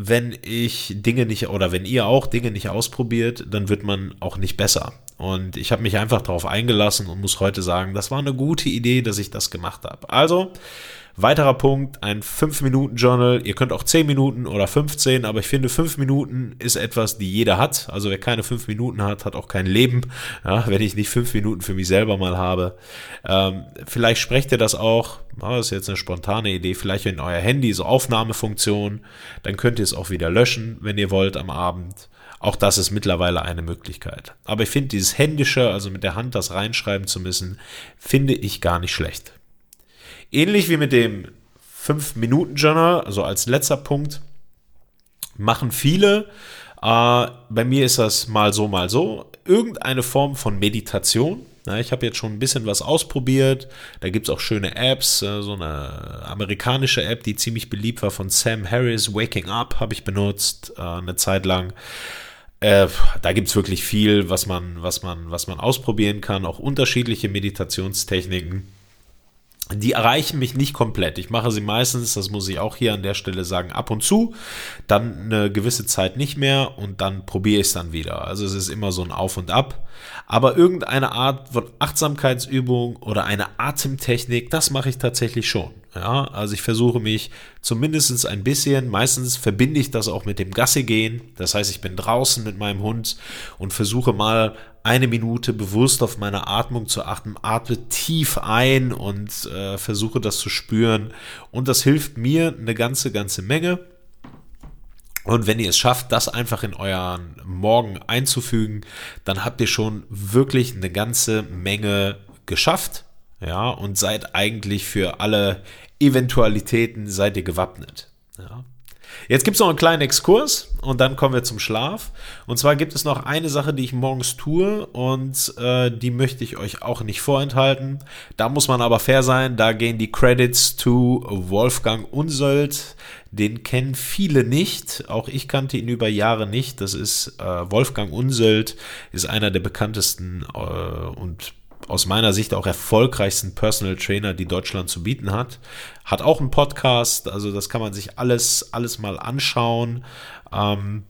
wenn ich Dinge nicht oder wenn ihr auch Dinge nicht ausprobiert, dann wird man auch nicht besser. Und ich habe mich einfach darauf eingelassen und muss heute sagen, das war eine gute Idee, dass ich das gemacht habe. Also, Weiterer Punkt, ein 5-Minuten-Journal. Ihr könnt auch 10 Minuten oder 15, aber ich finde, 5 Minuten ist etwas, die jeder hat. Also wer keine 5 Minuten hat, hat auch kein Leben. Ja, wenn ich nicht 5 Minuten für mich selber mal habe. Ähm, vielleicht sprecht ihr das auch, das ist jetzt eine spontane Idee, vielleicht in euer Handy, so Aufnahmefunktion. Dann könnt ihr es auch wieder löschen, wenn ihr wollt am Abend. Auch das ist mittlerweile eine Möglichkeit. Aber ich finde dieses Händische, also mit der Hand das reinschreiben zu müssen, finde ich gar nicht schlecht. Ähnlich wie mit dem 5-Minuten-Journal, also als letzter Punkt, machen viele, äh, bei mir ist das mal so, mal so, irgendeine Form von Meditation. Ich habe jetzt schon ein bisschen was ausprobiert. Da gibt es auch schöne Apps. Äh, so eine amerikanische App, die ziemlich beliebt war von Sam Harris, Waking Up, habe ich benutzt äh, eine Zeit lang. Äh, da gibt es wirklich viel, was man, was, man, was man ausprobieren kann, auch unterschiedliche Meditationstechniken. Die erreichen mich nicht komplett. Ich mache sie meistens, das muss ich auch hier an der Stelle sagen, ab und zu, dann eine gewisse Zeit nicht mehr und dann probiere ich es dann wieder. Also es ist immer so ein Auf und Ab. Aber irgendeine Art von Achtsamkeitsübung oder eine Atemtechnik, das mache ich tatsächlich schon. Ja, also ich versuche mich zumindest ein bisschen, meistens verbinde ich das auch mit dem Gasse gehen. Das heißt, ich bin draußen mit meinem Hund und versuche mal eine Minute bewusst auf meine Atmung zu achten, atme tief ein und äh, versuche das zu spüren. Und das hilft mir eine ganze, ganze Menge. Und wenn ihr es schafft, das einfach in euren Morgen einzufügen, dann habt ihr schon wirklich eine ganze Menge geschafft. Ja, und seid eigentlich für alle Eventualitäten seid ihr gewappnet. Ja. Jetzt gibt es noch einen kleinen Exkurs und dann kommen wir zum Schlaf. Und zwar gibt es noch eine Sache, die ich morgens tue und äh, die möchte ich euch auch nicht vorenthalten. Da muss man aber fair sein. Da gehen die Credits to Wolfgang Unsöld. Den kennen viele nicht. Auch ich kannte ihn über Jahre nicht. Das ist äh, Wolfgang Unsöld, ist einer der bekanntesten äh, und aus meiner Sicht auch erfolgreichsten Personal Trainer, die Deutschland zu bieten hat. Hat auch einen Podcast, also das kann man sich alles, alles mal anschauen. Ähm,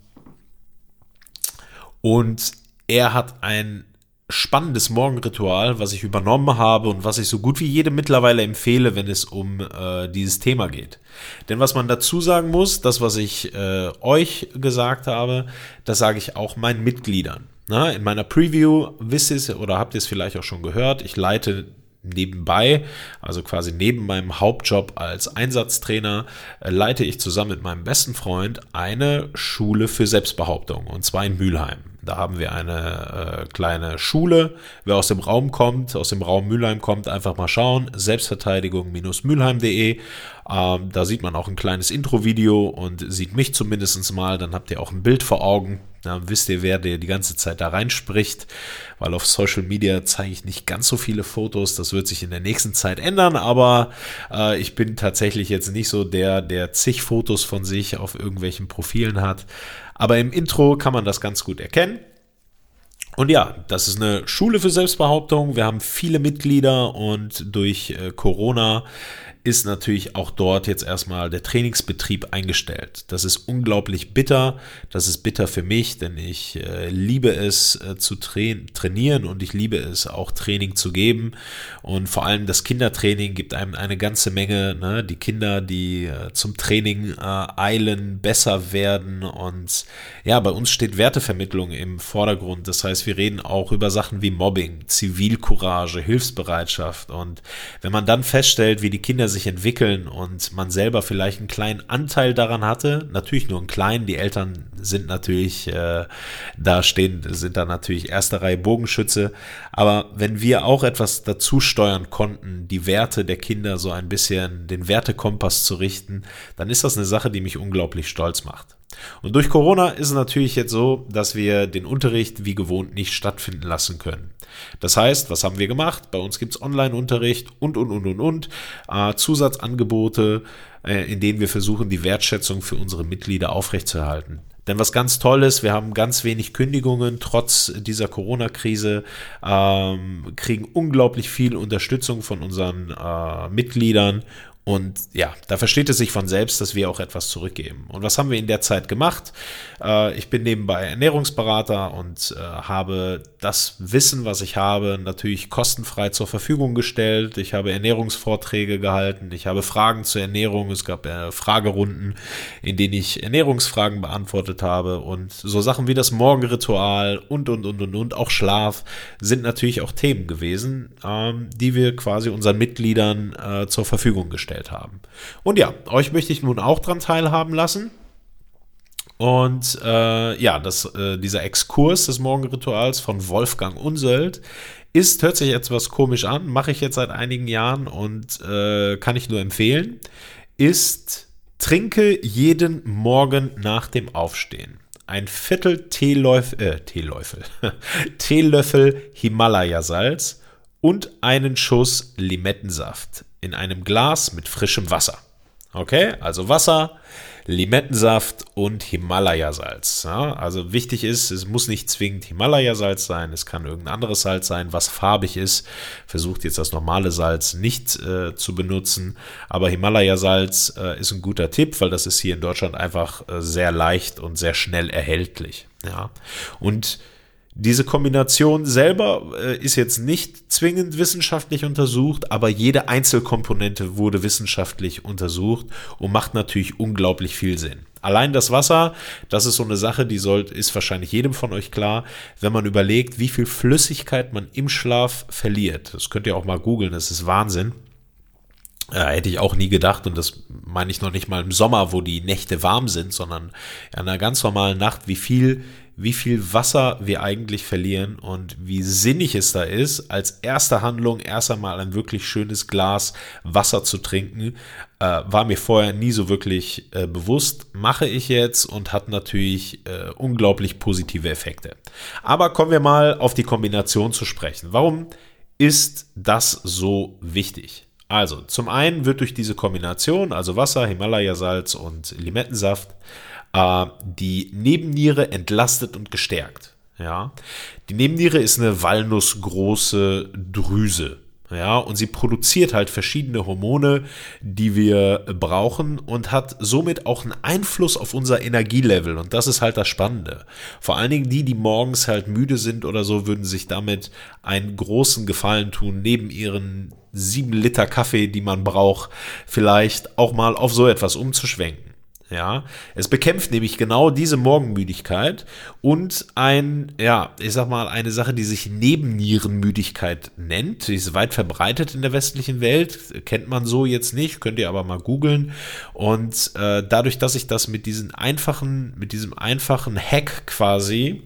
und er hat ein spannendes Morgenritual, was ich übernommen habe und was ich so gut wie jedem mittlerweile empfehle, wenn es um äh, dieses Thema geht. Denn was man dazu sagen muss, das, was ich äh, euch gesagt habe, das sage ich auch meinen Mitgliedern. Na, in meiner Preview wisst ihr es oder habt ihr es vielleicht auch schon gehört, ich leite nebenbei, also quasi neben meinem Hauptjob als Einsatztrainer, äh, leite ich zusammen mit meinem besten Freund eine Schule für Selbstbehauptung und zwar in Mülheim. Da haben wir eine äh, kleine Schule. Wer aus dem Raum kommt, aus dem Raum Mülheim kommt, einfach mal schauen. Selbstverteidigung-mülheim.de. Ähm, da sieht man auch ein kleines Intro-Video und sieht mich zumindest mal. Dann habt ihr auch ein Bild vor Augen. Dann wisst ihr, wer der die ganze Zeit da reinspricht. Weil auf Social Media zeige ich nicht ganz so viele Fotos. Das wird sich in der nächsten Zeit ändern. Aber äh, ich bin tatsächlich jetzt nicht so der, der zig Fotos von sich auf irgendwelchen Profilen hat. Aber im Intro kann man das ganz gut erkennen. Und ja, das ist eine Schule für Selbstbehauptung. Wir haben viele Mitglieder und durch äh, Corona ist natürlich auch dort jetzt erstmal der Trainingsbetrieb eingestellt. Das ist unglaublich bitter. Das ist bitter für mich, denn ich äh, liebe es äh, zu tra trainieren und ich liebe es auch Training zu geben. Und vor allem das Kindertraining gibt einem eine ganze Menge. Ne? Die Kinder, die äh, zum Training äh, eilen, besser werden. Und ja, bei uns steht Wertevermittlung im Vordergrund. Das heißt, wir reden auch über Sachen wie Mobbing, Zivilcourage, Hilfsbereitschaft. Und wenn man dann feststellt, wie die Kinder sich sich entwickeln und man selber vielleicht einen kleinen Anteil daran hatte, natürlich nur einen kleinen, die Eltern sind natürlich äh, da stehen, sind da natürlich erste Reihe Bogenschütze, aber wenn wir auch etwas dazu steuern konnten, die Werte der Kinder so ein bisschen den Wertekompass zu richten, dann ist das eine Sache, die mich unglaublich stolz macht. Und durch Corona ist es natürlich jetzt so, dass wir den Unterricht wie gewohnt nicht stattfinden lassen können. Das heißt, was haben wir gemacht? Bei uns gibt es Online-Unterricht und, und, und, und, und, äh, Zusatzangebote, äh, in denen wir versuchen, die Wertschätzung für unsere Mitglieder aufrechtzuerhalten. Denn was ganz toll ist, wir haben ganz wenig Kündigungen trotz dieser Corona-Krise, ähm, kriegen unglaublich viel Unterstützung von unseren äh, Mitgliedern und ja, da versteht es sich von selbst, dass wir auch etwas zurückgeben. Und was haben wir in der Zeit gemacht? Äh, ich bin nebenbei Ernährungsberater und äh, habe das Wissen, was ich habe, natürlich kostenfrei zur Verfügung gestellt. Ich habe Ernährungsvorträge gehalten. Ich habe Fragen zur Ernährung. Es gab äh, Fragerunden, in denen ich Ernährungsfragen beantwortet habe. Und so Sachen wie das Morgenritual und, und, und, und, und, auch Schlaf sind natürlich auch Themen gewesen, ähm, die wir quasi unseren Mitgliedern zur Verfügung gestellt gestellt haben. Und ja, euch möchte ich nun auch dran teilhaben lassen. Und äh, ja, das, äh, dieser Exkurs des Morgenrituals von Wolfgang Unsöld ist, hört sich etwas komisch an, mache ich jetzt seit einigen Jahren und äh, kann ich nur empfehlen, ist, trinke jeden Morgen nach dem Aufstehen ein Viertel Teelöffel, äh, Teelöffel, Teelöffel Himalaya-Salz und einen Schuss Limettensaft in einem Glas mit frischem Wasser. Okay, also Wasser, Limettensaft und Himalaya-Salz. Ja, also wichtig ist, es muss nicht zwingend Himalaya-Salz sein, es kann irgendein anderes Salz sein, was farbig ist. Versucht jetzt das normale Salz nicht äh, zu benutzen, aber Himalaya-Salz äh, ist ein guter Tipp, weil das ist hier in Deutschland einfach äh, sehr leicht und sehr schnell erhältlich. Ja, und diese Kombination selber äh, ist jetzt nicht zwingend wissenschaftlich untersucht, aber jede Einzelkomponente wurde wissenschaftlich untersucht und macht natürlich unglaublich viel Sinn. Allein das Wasser, das ist so eine Sache, die soll, ist wahrscheinlich jedem von euch klar, wenn man überlegt, wie viel Flüssigkeit man im Schlaf verliert. Das könnt ihr auch mal googeln, das ist Wahnsinn. Äh, hätte ich auch nie gedacht und das meine ich noch nicht mal im Sommer, wo die Nächte warm sind, sondern an einer ganz normalen Nacht, wie viel wie viel Wasser wir eigentlich verlieren und wie sinnig es da ist, als erste Handlung erst einmal ein wirklich schönes Glas Wasser zu trinken, äh, war mir vorher nie so wirklich äh, bewusst, mache ich jetzt und hat natürlich äh, unglaublich positive Effekte. Aber kommen wir mal auf die Kombination zu sprechen. Warum ist das so wichtig? Also, zum einen wird durch diese Kombination, also Wasser, Himalaya-Salz und Limettensaft, äh, die Nebenniere entlastet und gestärkt. Ja, die Nebenniere ist eine walnussgroße Drüse. Ja, und sie produziert halt verschiedene Hormone, die wir brauchen und hat somit auch einen Einfluss auf unser Energielevel. Und das ist halt das Spannende. Vor allen Dingen die, die morgens halt müde sind oder so, würden sich damit einen großen Gefallen tun, neben ihren sieben Liter Kaffee, die man braucht, vielleicht auch mal auf so etwas umzuschwenken. Ja, es bekämpft nämlich genau diese Morgenmüdigkeit und ein, ja, ich sag mal, eine Sache, die sich Nebennierenmüdigkeit nennt. Die ist weit verbreitet in der westlichen Welt, kennt man so jetzt nicht, könnt ihr aber mal googeln. Und äh, dadurch, dass ich das mit diesen einfachen, mit diesem einfachen Hack quasi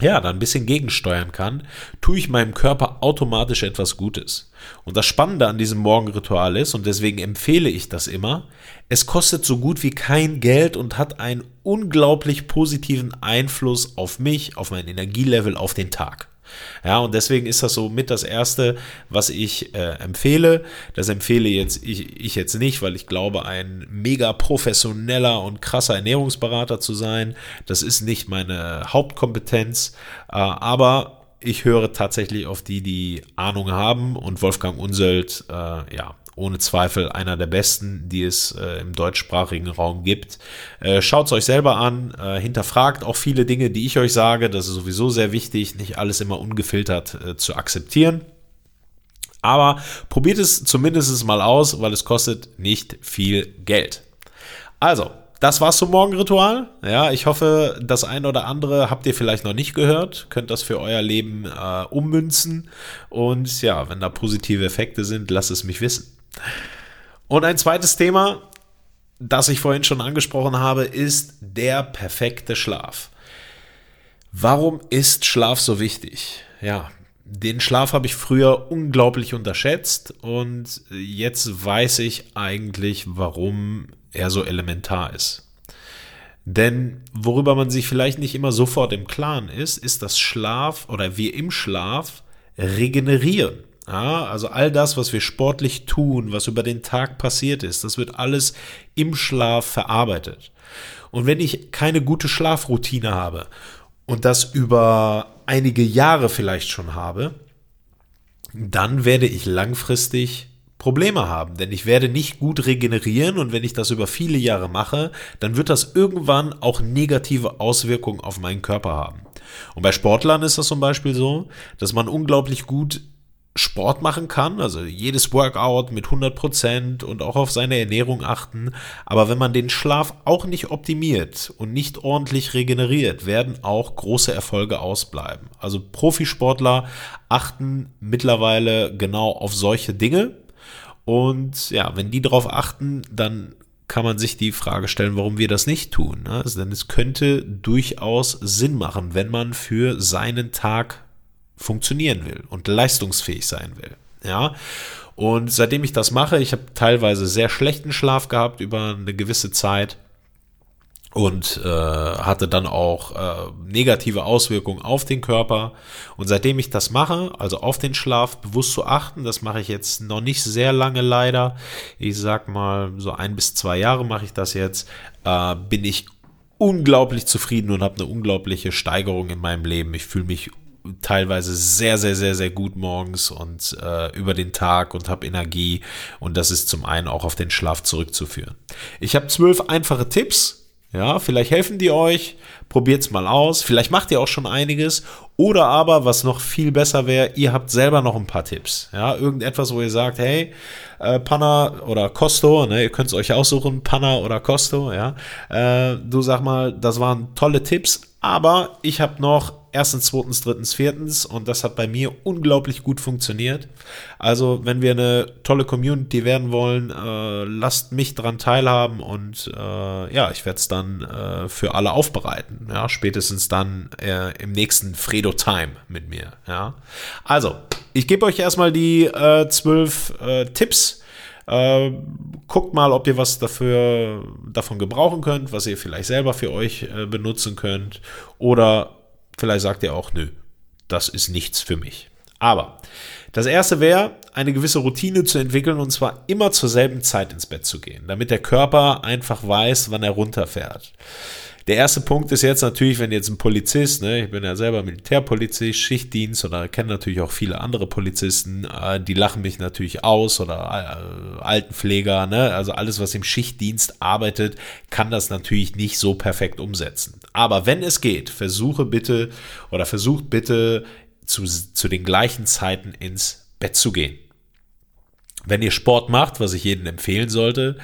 ja, dann ein bisschen gegensteuern kann, tue ich meinem Körper automatisch etwas Gutes. Und das Spannende an diesem Morgenritual ist, und deswegen empfehle ich das immer, es kostet so gut wie kein Geld und hat einen unglaublich positiven Einfluss auf mich, auf mein Energielevel, auf den Tag. Ja, und deswegen ist das so mit das Erste, was ich äh, empfehle. Das empfehle jetzt ich, ich jetzt nicht, weil ich glaube, ein mega professioneller und krasser Ernährungsberater zu sein. Das ist nicht meine Hauptkompetenz. Äh, aber ich höre tatsächlich auf die, die Ahnung haben und Wolfgang Unselt, äh, ja, ohne Zweifel einer der besten, die es äh, im deutschsprachigen Raum gibt. Äh, Schaut es euch selber an, äh, hinterfragt auch viele Dinge, die ich euch sage. Das ist sowieso sehr wichtig, nicht alles immer ungefiltert äh, zu akzeptieren. Aber probiert es zumindest mal aus, weil es kostet nicht viel Geld. Also, das war's zum Morgenritual. Ja, ich hoffe, das ein oder andere habt ihr vielleicht noch nicht gehört. Könnt das für euer Leben äh, ummünzen. Und ja, wenn da positive Effekte sind, lasst es mich wissen. Und ein zweites Thema, das ich vorhin schon angesprochen habe, ist der perfekte Schlaf. Warum ist Schlaf so wichtig? Ja, den Schlaf habe ich früher unglaublich unterschätzt und jetzt weiß ich eigentlich, warum er so elementar ist. Denn worüber man sich vielleicht nicht immer sofort im Klaren ist, ist, dass Schlaf oder wir im Schlaf regenerieren. Ja, also all das, was wir sportlich tun, was über den Tag passiert ist, das wird alles im Schlaf verarbeitet. Und wenn ich keine gute Schlafroutine habe und das über einige Jahre vielleicht schon habe, dann werde ich langfristig Probleme haben, denn ich werde nicht gut regenerieren und wenn ich das über viele Jahre mache, dann wird das irgendwann auch negative Auswirkungen auf meinen Körper haben. Und bei Sportlern ist das zum Beispiel so, dass man unglaublich gut Sport machen kann, also jedes Workout mit 100% und auch auf seine Ernährung achten. Aber wenn man den Schlaf auch nicht optimiert und nicht ordentlich regeneriert, werden auch große Erfolge ausbleiben. Also Profisportler achten mittlerweile genau auf solche Dinge. Und ja, wenn die darauf achten, dann kann man sich die Frage stellen, warum wir das nicht tun. Ne? Also, denn es könnte durchaus Sinn machen, wenn man für seinen Tag funktionieren will und leistungsfähig sein will. Ja. Und seitdem ich das mache, ich habe teilweise sehr schlechten Schlaf gehabt über eine gewisse Zeit. und äh, hatte dann auch äh, negative Auswirkungen auf den Körper. Und seitdem ich das mache, also auf den Schlaf bewusst zu achten, das mache ich jetzt noch nicht sehr lange leider. Ich sag mal, so ein bis zwei Jahre mache ich das jetzt, äh, bin ich unglaublich zufrieden und habe eine unglaubliche Steigerung in meinem Leben. Ich fühle mich teilweise sehr, sehr, sehr, sehr gut morgens und äh, über den Tag und habe Energie. Und das ist zum einen auch auf den Schlaf zurückzuführen. Ich habe zwölf einfache Tipps, ja, vielleicht helfen die euch, probiert es mal aus, vielleicht macht ihr auch schon einiges oder aber, was noch viel besser wäre, ihr habt selber noch ein paar Tipps. Ja, irgendetwas, wo ihr sagt, hey, äh, Panna oder Costo, ne, ihr könnt es euch aussuchen, Panna oder Costo, ja. Äh, du sag mal, das waren tolle Tipps, aber ich habe noch erstens, zweitens, drittens, viertens und das hat bei mir unglaublich gut funktioniert. Also, wenn wir eine tolle Community werden wollen, äh, lasst mich daran teilhaben und äh, ja, ich werde es dann äh, für alle aufbereiten. Ja, spätestens dann äh, im nächsten Fredo Time mit mir. Ja, also, ich gebe euch erstmal die äh, zwölf äh, Tipps. guckt mal, ob ihr was dafür davon gebrauchen könnt, was ihr vielleicht selber für euch benutzen könnt. Oder Vielleicht sagt ihr auch, nö, das ist nichts für mich. Aber das erste wäre, eine gewisse Routine zu entwickeln und zwar immer zur selben Zeit ins Bett zu gehen, damit der Körper einfach weiß, wann er runterfährt. Der erste Punkt ist jetzt natürlich, wenn jetzt ein Polizist, ne, ich bin ja selber Militärpolizist, Schichtdienst oder kenne natürlich auch viele andere Polizisten, äh, die lachen mich natürlich aus oder äh, Altenpfleger, ne, also alles, was im Schichtdienst arbeitet, kann das natürlich nicht so perfekt umsetzen. Aber wenn es geht, versuche bitte oder versucht bitte zu, zu den gleichen Zeiten ins Bett zu gehen. Wenn ihr Sport macht, was ich jedem empfehlen sollte,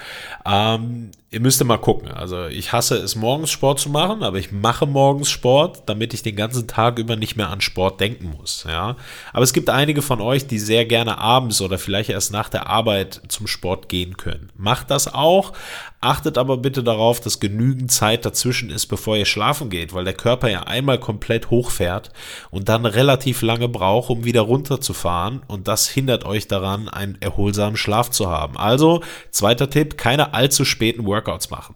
ähm, ihr müsst mal gucken. Also ich hasse es, morgens Sport zu machen, aber ich mache morgens Sport, damit ich den ganzen Tag über nicht mehr an Sport denken muss. Ja? Aber es gibt einige von euch, die sehr gerne abends oder vielleicht erst nach der Arbeit zum Sport gehen können. Macht das auch, achtet aber bitte darauf, dass genügend Zeit dazwischen ist, bevor ihr schlafen geht, weil der Körper ja einmal komplett hochfährt und dann relativ lange braucht, um wieder runterzufahren und das hindert euch daran, einen erholsamen Schlaf zu haben. Also, zweiter Tipp, keine allzu späten Workouts Workouts machen.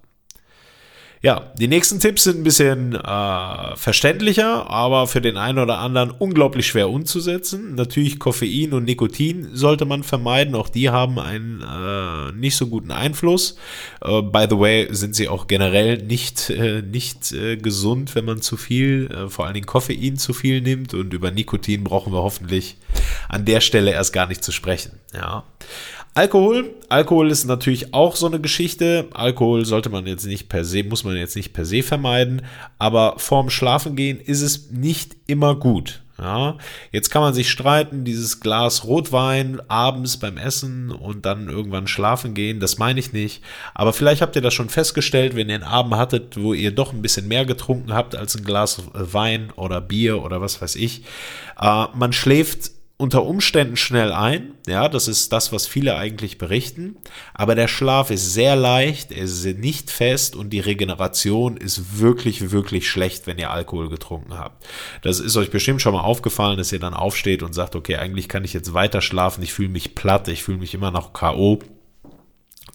Ja, die nächsten Tipps sind ein bisschen äh, verständlicher, aber für den einen oder anderen unglaublich schwer umzusetzen. Natürlich Koffein und Nikotin sollte man vermeiden. Auch die haben einen äh, nicht so guten Einfluss. Äh, by the way, sind sie auch generell nicht, äh, nicht äh, gesund, wenn man zu viel, äh, vor allen Dingen Koffein zu viel nimmt. Und über Nikotin brauchen wir hoffentlich an der Stelle erst gar nicht zu sprechen. Ja. Alkohol. Alkohol ist natürlich auch so eine Geschichte. Alkohol sollte man jetzt nicht per se, muss man jetzt nicht per se vermeiden, aber vorm Schlafengehen ist es nicht immer gut. Ja, jetzt kann man sich streiten, dieses Glas Rotwein abends beim Essen und dann irgendwann schlafen gehen, das meine ich nicht. Aber vielleicht habt ihr das schon festgestellt, wenn ihr einen Abend hattet, wo ihr doch ein bisschen mehr getrunken habt als ein Glas Wein oder Bier oder was weiß ich. Äh, man schläft unter Umständen schnell ein. Ja, das ist das, was viele eigentlich berichten. Aber der Schlaf ist sehr leicht, er ist nicht fest und die Regeneration ist wirklich, wirklich schlecht, wenn ihr Alkohol getrunken habt. Das ist euch bestimmt schon mal aufgefallen, dass ihr dann aufsteht und sagt, okay, eigentlich kann ich jetzt weiter schlafen, ich fühle mich platt, ich fühle mich immer noch K.O.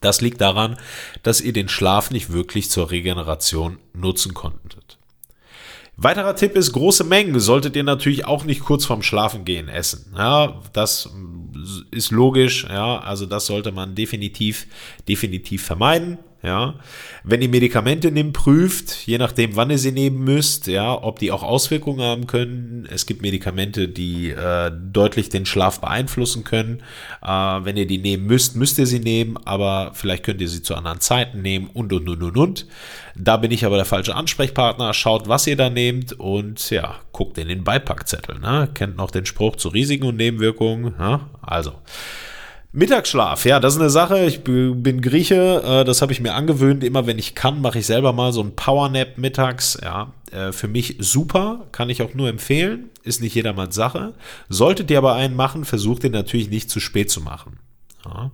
Das liegt daran, dass ihr den Schlaf nicht wirklich zur Regeneration nutzen konntet. Weiterer Tipp ist, große Mengen solltet ihr natürlich auch nicht kurz vorm Schlafengehen essen. Ja, das ist logisch, ja, also das sollte man definitiv, definitiv vermeiden. Ja, wenn ihr Medikamente nehmt, prüft, je nachdem, wann ihr sie nehmen müsst, ja, ob die auch Auswirkungen haben können. Es gibt Medikamente, die äh, deutlich den Schlaf beeinflussen können. Äh, wenn ihr die nehmen müsst, müsst ihr sie nehmen, aber vielleicht könnt ihr sie zu anderen Zeiten nehmen und und und und und. Da bin ich aber der falsche Ansprechpartner. Schaut, was ihr da nehmt und ja, guckt in den Beipackzettel. Ne? Kennt noch den Spruch zu Risiken und Nebenwirkungen. Ja? Also. Mittagsschlaf, ja, das ist eine Sache. Ich bin Grieche, äh, das habe ich mir angewöhnt. Immer wenn ich kann, mache ich selber mal so ein Powernap mittags. Ja, äh, für mich super, kann ich auch nur empfehlen. Ist nicht jedermanns Sache. Solltet ihr aber einen machen, versucht ihr natürlich nicht zu spät zu machen. Ja.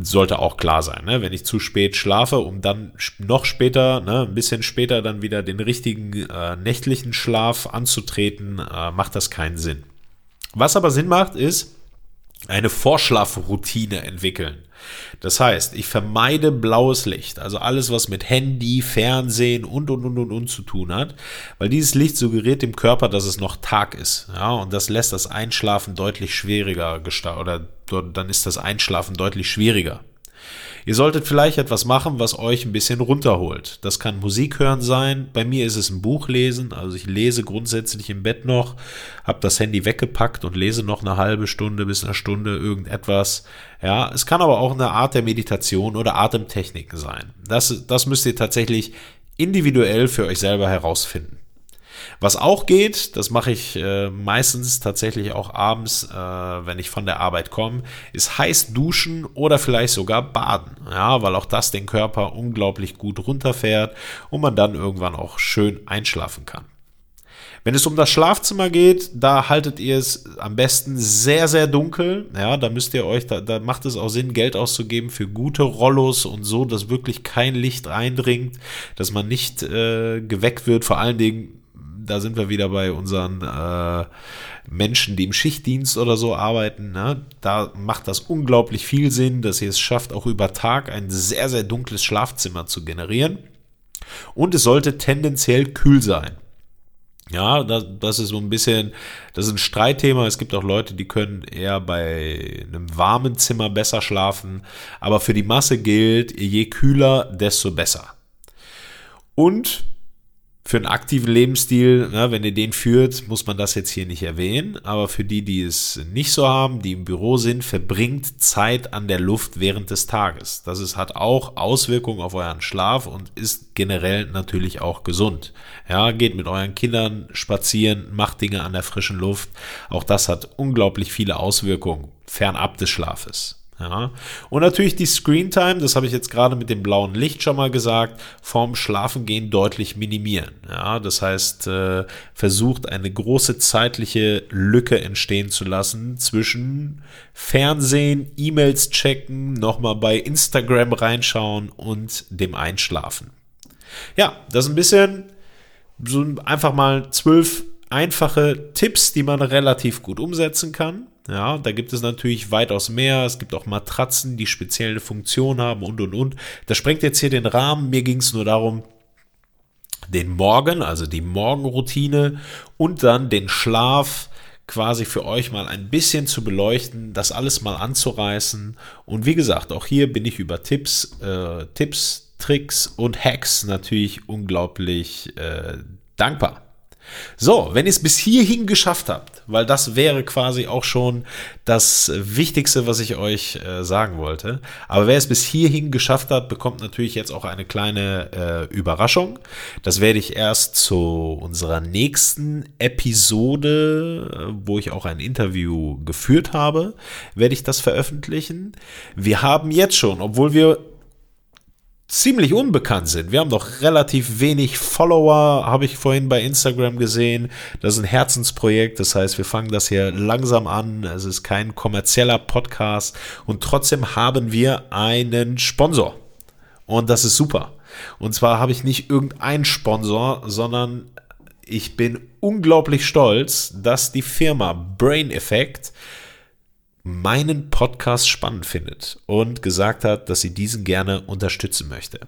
Sollte auch klar sein, ne? wenn ich zu spät schlafe, um dann noch später, ne, ein bisschen später dann wieder den richtigen äh, nächtlichen Schlaf anzutreten, äh, macht das keinen Sinn. Was aber Sinn macht, ist, eine Vorschlafroutine entwickeln. Das heißt, ich vermeide blaues Licht, also alles, was mit Handy, Fernsehen und und und und, und zu tun hat, weil dieses Licht suggeriert dem Körper, dass es noch Tag ist. Ja, und das lässt das Einschlafen deutlich schwieriger oder dann ist das Einschlafen deutlich schwieriger. Ihr solltet vielleicht etwas machen, was euch ein bisschen runterholt. Das kann Musik hören sein. Bei mir ist es ein Buch lesen. Also ich lese grundsätzlich im Bett noch, habe das Handy weggepackt und lese noch eine halbe Stunde bis eine Stunde irgendetwas. Ja, es kann aber auch eine Art der Meditation oder Atemtechniken sein. Das, das müsst ihr tatsächlich individuell für euch selber herausfinden. Was auch geht, das mache ich äh, meistens tatsächlich auch abends, äh, wenn ich von der Arbeit komme, ist heiß duschen oder vielleicht sogar baden. Ja, weil auch das den Körper unglaublich gut runterfährt und man dann irgendwann auch schön einschlafen kann. Wenn es um das Schlafzimmer geht, da haltet ihr es am besten sehr, sehr dunkel. Ja, da müsst ihr euch, da, da macht es auch Sinn, Geld auszugeben für gute Rollos und so, dass wirklich kein Licht eindringt, dass man nicht äh, geweckt wird. Vor allen Dingen da sind wir wieder bei unseren äh, Menschen, die im Schichtdienst oder so arbeiten. Ne? Da macht das unglaublich viel Sinn, dass ihr es schafft, auch über Tag ein sehr, sehr dunkles Schlafzimmer zu generieren. Und es sollte tendenziell kühl sein. Ja, das, das, ist so ein bisschen, das ist ein Streitthema. Es gibt auch Leute, die können eher bei einem warmen Zimmer besser schlafen. Aber für die Masse gilt, je kühler, desto besser. Und für einen aktiven Lebensstil, ne, wenn ihr den führt, muss man das jetzt hier nicht erwähnen. Aber für die, die es nicht so haben, die im Büro sind, verbringt Zeit an der Luft während des Tages. Das ist, hat auch Auswirkungen auf euren Schlaf und ist generell natürlich auch gesund. Ja, geht mit euren Kindern spazieren, macht Dinge an der frischen Luft. Auch das hat unglaublich viele Auswirkungen fernab des Schlafes. Ja. Und natürlich die Screen Time, das habe ich jetzt gerade mit dem blauen Licht schon mal gesagt, vorm Schlafengehen deutlich minimieren. Ja, das heißt, äh, versucht eine große zeitliche Lücke entstehen zu lassen zwischen Fernsehen, E-Mails checken, nochmal bei Instagram reinschauen und dem Einschlafen. Ja, das ist ein bisschen so einfach mal zwölf einfache Tipps, die man relativ gut umsetzen kann. Ja, da gibt es natürlich weitaus mehr. Es gibt auch Matratzen, die spezielle Funktionen haben und und und. Das sprengt jetzt hier den Rahmen. Mir ging es nur darum, den Morgen, also die Morgenroutine und dann den Schlaf quasi für euch mal ein bisschen zu beleuchten, das alles mal anzureißen. Und wie gesagt, auch hier bin ich über Tipps, äh, Tipps, Tricks und Hacks natürlich unglaublich äh, dankbar. So, wenn ihr es bis hierhin geschafft habt, weil das wäre quasi auch schon das Wichtigste, was ich euch äh, sagen wollte. Aber wer es bis hierhin geschafft hat, bekommt natürlich jetzt auch eine kleine äh, Überraschung. Das werde ich erst zu unserer nächsten Episode, wo ich auch ein Interview geführt habe, werde ich das veröffentlichen. Wir haben jetzt schon, obwohl wir ziemlich unbekannt sind. Wir haben doch relativ wenig Follower, habe ich vorhin bei Instagram gesehen. Das ist ein Herzensprojekt, das heißt, wir fangen das hier langsam an. Es ist kein kommerzieller Podcast und trotzdem haben wir einen Sponsor. Und das ist super. Und zwar habe ich nicht irgendeinen Sponsor, sondern ich bin unglaublich stolz, dass die Firma Brain Effect meinen Podcast spannend findet und gesagt hat, dass sie diesen gerne unterstützen möchte.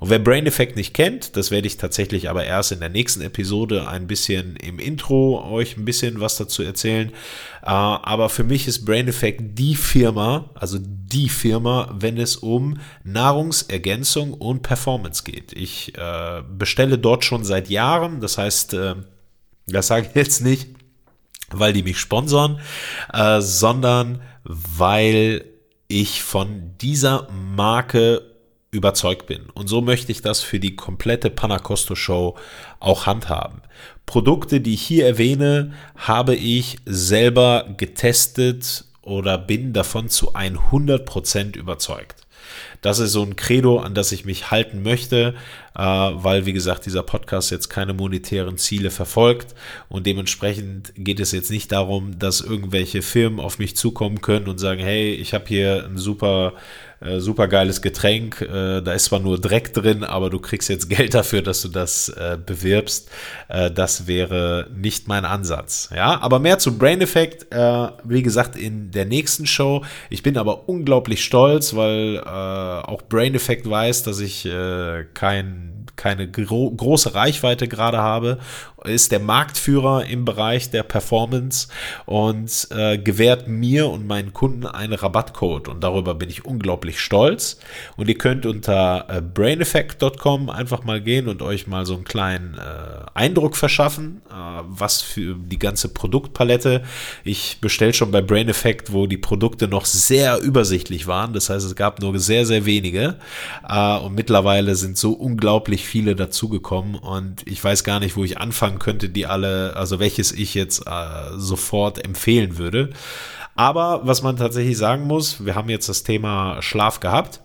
Und wer Brain Effect nicht kennt, das werde ich tatsächlich aber erst in der nächsten Episode ein bisschen im Intro euch ein bisschen was dazu erzählen. Äh, aber für mich ist Brain Effect die Firma, also die Firma, wenn es um Nahrungsergänzung und Performance geht. Ich äh, bestelle dort schon seit Jahren, das heißt, äh, das sage ich jetzt nicht, weil die mich sponsern, äh, sondern weil ich von dieser Marke überzeugt bin. Und so möchte ich das für die komplette Panacosto Show auch handhaben. Produkte, die ich hier erwähne, habe ich selber getestet oder bin davon zu 100% überzeugt. Das ist so ein Credo, an das ich mich halten möchte, äh, weil, wie gesagt, dieser Podcast jetzt keine monetären Ziele verfolgt. Und dementsprechend geht es jetzt nicht darum, dass irgendwelche Firmen auf mich zukommen können und sagen, hey, ich habe hier ein super äh, super geiles Getränk. Äh, da ist zwar nur Dreck drin, aber du kriegst jetzt Geld dafür, dass du das äh, bewirbst. Äh, das wäre nicht mein Ansatz. Ja, aber mehr zu Brain Effect, äh, wie gesagt, in der nächsten Show. Ich bin aber unglaublich stolz, weil äh, auch Brain Effect weiß, dass ich kein keine gro große Reichweite gerade habe ist der Marktführer im Bereich der Performance und äh, gewährt mir und meinen Kunden einen Rabattcode und darüber bin ich unglaublich stolz. Und ihr könnt unter äh, braineffect.com einfach mal gehen und euch mal so einen kleinen äh, Eindruck verschaffen, äh, was für die ganze Produktpalette. Ich bestelle schon bei Brain Effect, wo die Produkte noch sehr übersichtlich waren. Das heißt, es gab nur sehr, sehr wenige. Äh, und mittlerweile sind so unglaublich viele dazugekommen und ich weiß gar nicht, wo ich anfangen anfangen könnte, die alle, also welches ich jetzt äh, sofort empfehlen würde. Aber was man tatsächlich sagen muss, wir haben jetzt das Thema Schlaf gehabt.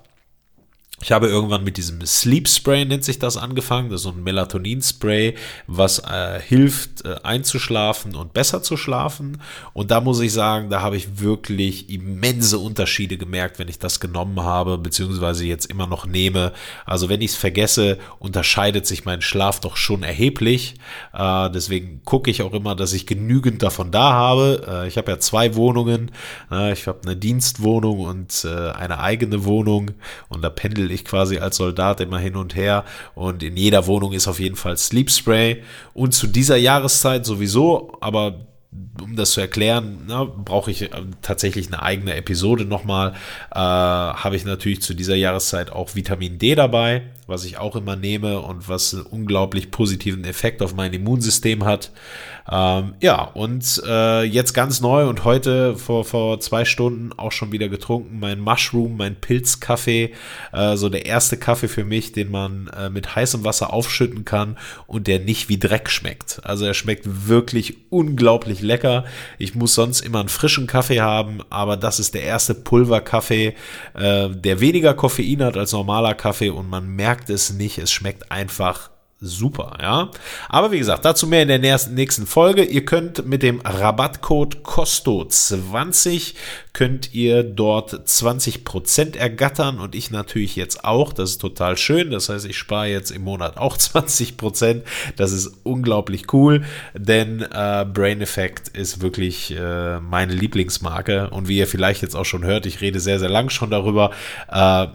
Ich habe irgendwann mit diesem Sleep Spray, nennt sich das, angefangen. Das ist so ein Melatonin-Spray, was äh, hilft, äh, einzuschlafen und besser zu schlafen. Und da muss ich sagen, da habe ich wirklich immense Unterschiede gemerkt, wenn ich das genommen habe, beziehungsweise jetzt immer noch nehme. Also wenn ich es vergesse, unterscheidet sich mein Schlaf doch schon erheblich. Äh, deswegen gucke ich auch immer, dass ich genügend davon da habe. Äh, ich habe ja zwei Wohnungen. Äh, ich habe eine Dienstwohnung und äh, eine eigene Wohnung. Und da pendel ich quasi als Soldat immer hin und her und in jeder Wohnung ist auf jeden Fall Sleep Spray und zu dieser Jahreszeit sowieso, aber um das zu erklären, brauche ich äh, tatsächlich eine eigene Episode nochmal. Äh, Habe ich natürlich zu dieser Jahreszeit auch Vitamin D dabei, was ich auch immer nehme und was einen unglaublich positiven Effekt auf mein Immunsystem hat. Ähm, ja, und äh, jetzt ganz neu und heute vor, vor zwei Stunden auch schon wieder getrunken, mein Mushroom, mein Pilzkaffee, äh, so der erste Kaffee für mich, den man äh, mit heißem Wasser aufschütten kann und der nicht wie Dreck schmeckt. Also er schmeckt wirklich unglaublich lecker. Ich muss sonst immer einen frischen Kaffee haben, aber das ist der erste Pulverkaffee, äh, der weniger Koffein hat als normaler Kaffee und man merkt es nicht. Es schmeckt einfach super, ja. Aber wie gesagt, dazu mehr in der nächsten Folge. Ihr könnt mit dem Rabattcode COSTO20 könnt ihr dort 20% ergattern und ich natürlich jetzt auch. Das ist total schön. Das heißt, ich spare jetzt im Monat auch 20%. Das ist unglaublich cool, denn äh, Brain Effect ist wirklich äh, meine Lieblingsmarke und wie ihr vielleicht jetzt auch schon hört, ich rede sehr, sehr lang schon darüber. Äh,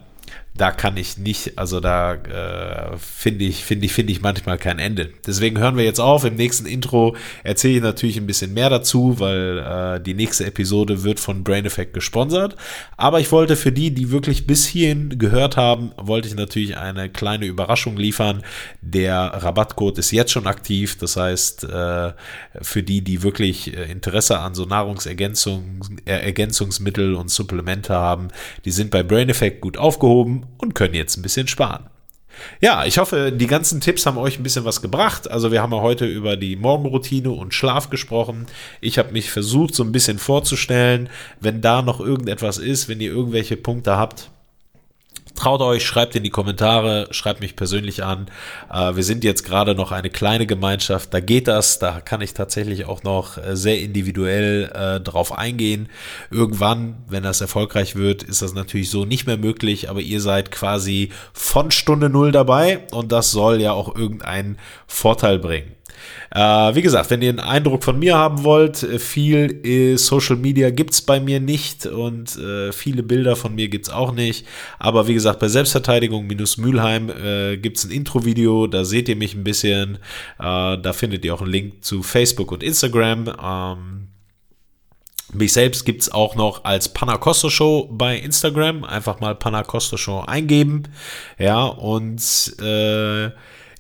da kann ich nicht, also da äh, finde ich, finde ich, finde ich manchmal kein Ende. Deswegen hören wir jetzt auf. Im nächsten Intro erzähle ich natürlich ein bisschen mehr dazu, weil äh, die nächste Episode wird von Brain Effect gesponsert. Aber ich wollte für die, die wirklich bis hierhin gehört haben, wollte ich natürlich eine kleine Überraschung liefern. Der Rabattcode ist jetzt schon aktiv. Das heißt, äh, für die, die wirklich äh, Interesse an so Nahrungsergänzungsmittel und Supplemente haben, die sind bei Brain Effect gut aufgehoben und können jetzt ein bisschen sparen. Ja, ich hoffe, die ganzen Tipps haben euch ein bisschen was gebracht. Also wir haben ja heute über die Morgenroutine und Schlaf gesprochen. Ich habe mich versucht, so ein bisschen vorzustellen, wenn da noch irgendetwas ist, wenn ihr irgendwelche Punkte habt, Traut euch, schreibt in die Kommentare, schreibt mich persönlich an. Äh, wir sind jetzt gerade noch eine kleine Gemeinschaft, da geht das, da kann ich tatsächlich auch noch äh, sehr individuell äh, drauf eingehen. Irgendwann, wenn das erfolgreich wird, ist das natürlich so nicht mehr möglich, aber ihr seid quasi von Stunde Null dabei und das soll ja auch irgendeinen Vorteil bringen. Äh, wie gesagt, wenn ihr einen Eindruck von mir haben wollt, äh, viel äh, Social Media gibt es bei mir nicht und äh, viele Bilder von mir gibt es auch nicht. Aber wie gesagt, bei Selbstverteidigung minus Mülheim äh, gibt es ein Intro-Video, da seht ihr mich ein bisschen. Äh, da findet ihr auch einen Link zu Facebook und Instagram. Ähm, mich selbst gibt es auch noch als Panacosto Show bei Instagram. Einfach mal Panacosto Show eingeben. Ja, und äh,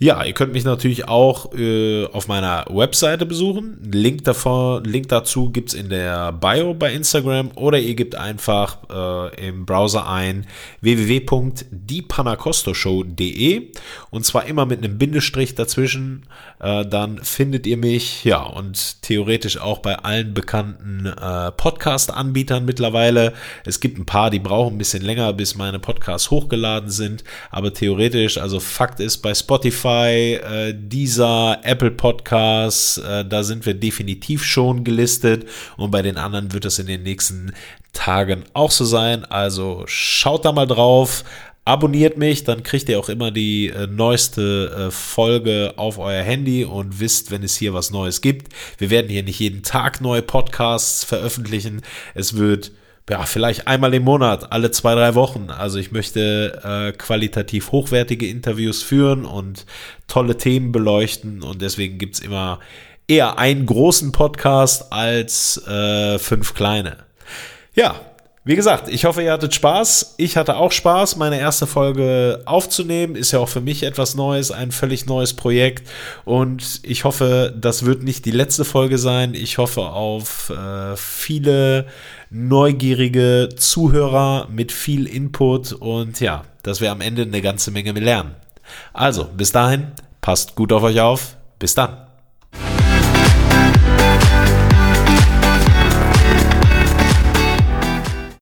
Ja, ihr könnt mich natürlich auch äh, auf meiner Webseite besuchen. Link, davor, Link dazu gibt es in der Bio bei Instagram oder ihr gebt einfach äh, im Browser ein www.diepanacostoshow.de und zwar immer mit einem Bindestrich dazwischen. Äh, dann findet ihr mich, ja, und theoretisch auch bei allen bekannten äh, Podcast-Anbietern mittlerweile. Es gibt ein paar, die brauchen ein bisschen länger, bis meine Podcasts hochgeladen sind, aber theoretisch, also Fakt ist, bei Spotify, äh, dieser Apple Podcasts, äh, da sind wir definitiv schon gelistet und bei den anderen wird es in den nächsten Tagen auch so sein. Also schaut da mal drauf, abonniert mich, dann kriegt ihr auch immer die äh, neueste äh, Folge auf euer Handy und wisst, wenn es hier was Neues gibt. Wir werden hier nicht jeden Tag neue Podcasts veröffentlichen. Es wird ja, vielleicht einmal im Monat, alle zwei, drei Wochen. Also ich möchte äh, qualitativ hochwertige Interviews führen und tolle Themen beleuchten und deswegen gibt es immer eher einen großen Podcast als äh, fünf kleine. Ja, wie gesagt, ich hoffe, ihr hattet Spaß. Ich hatte auch Spaß, meine erste Folge aufzunehmen. Ist ja auch für mich etwas Neues, ein völlig neues Projekt. Und ich hoffe, das wird nicht die letzte Folge sein. Ich hoffe auf äh, viele neugierige Zuhörer mit viel Input und ja, dass wir am Ende eine ganze Menge lernen. Also, bis dahin, passt gut auf euch auf. Bis dann.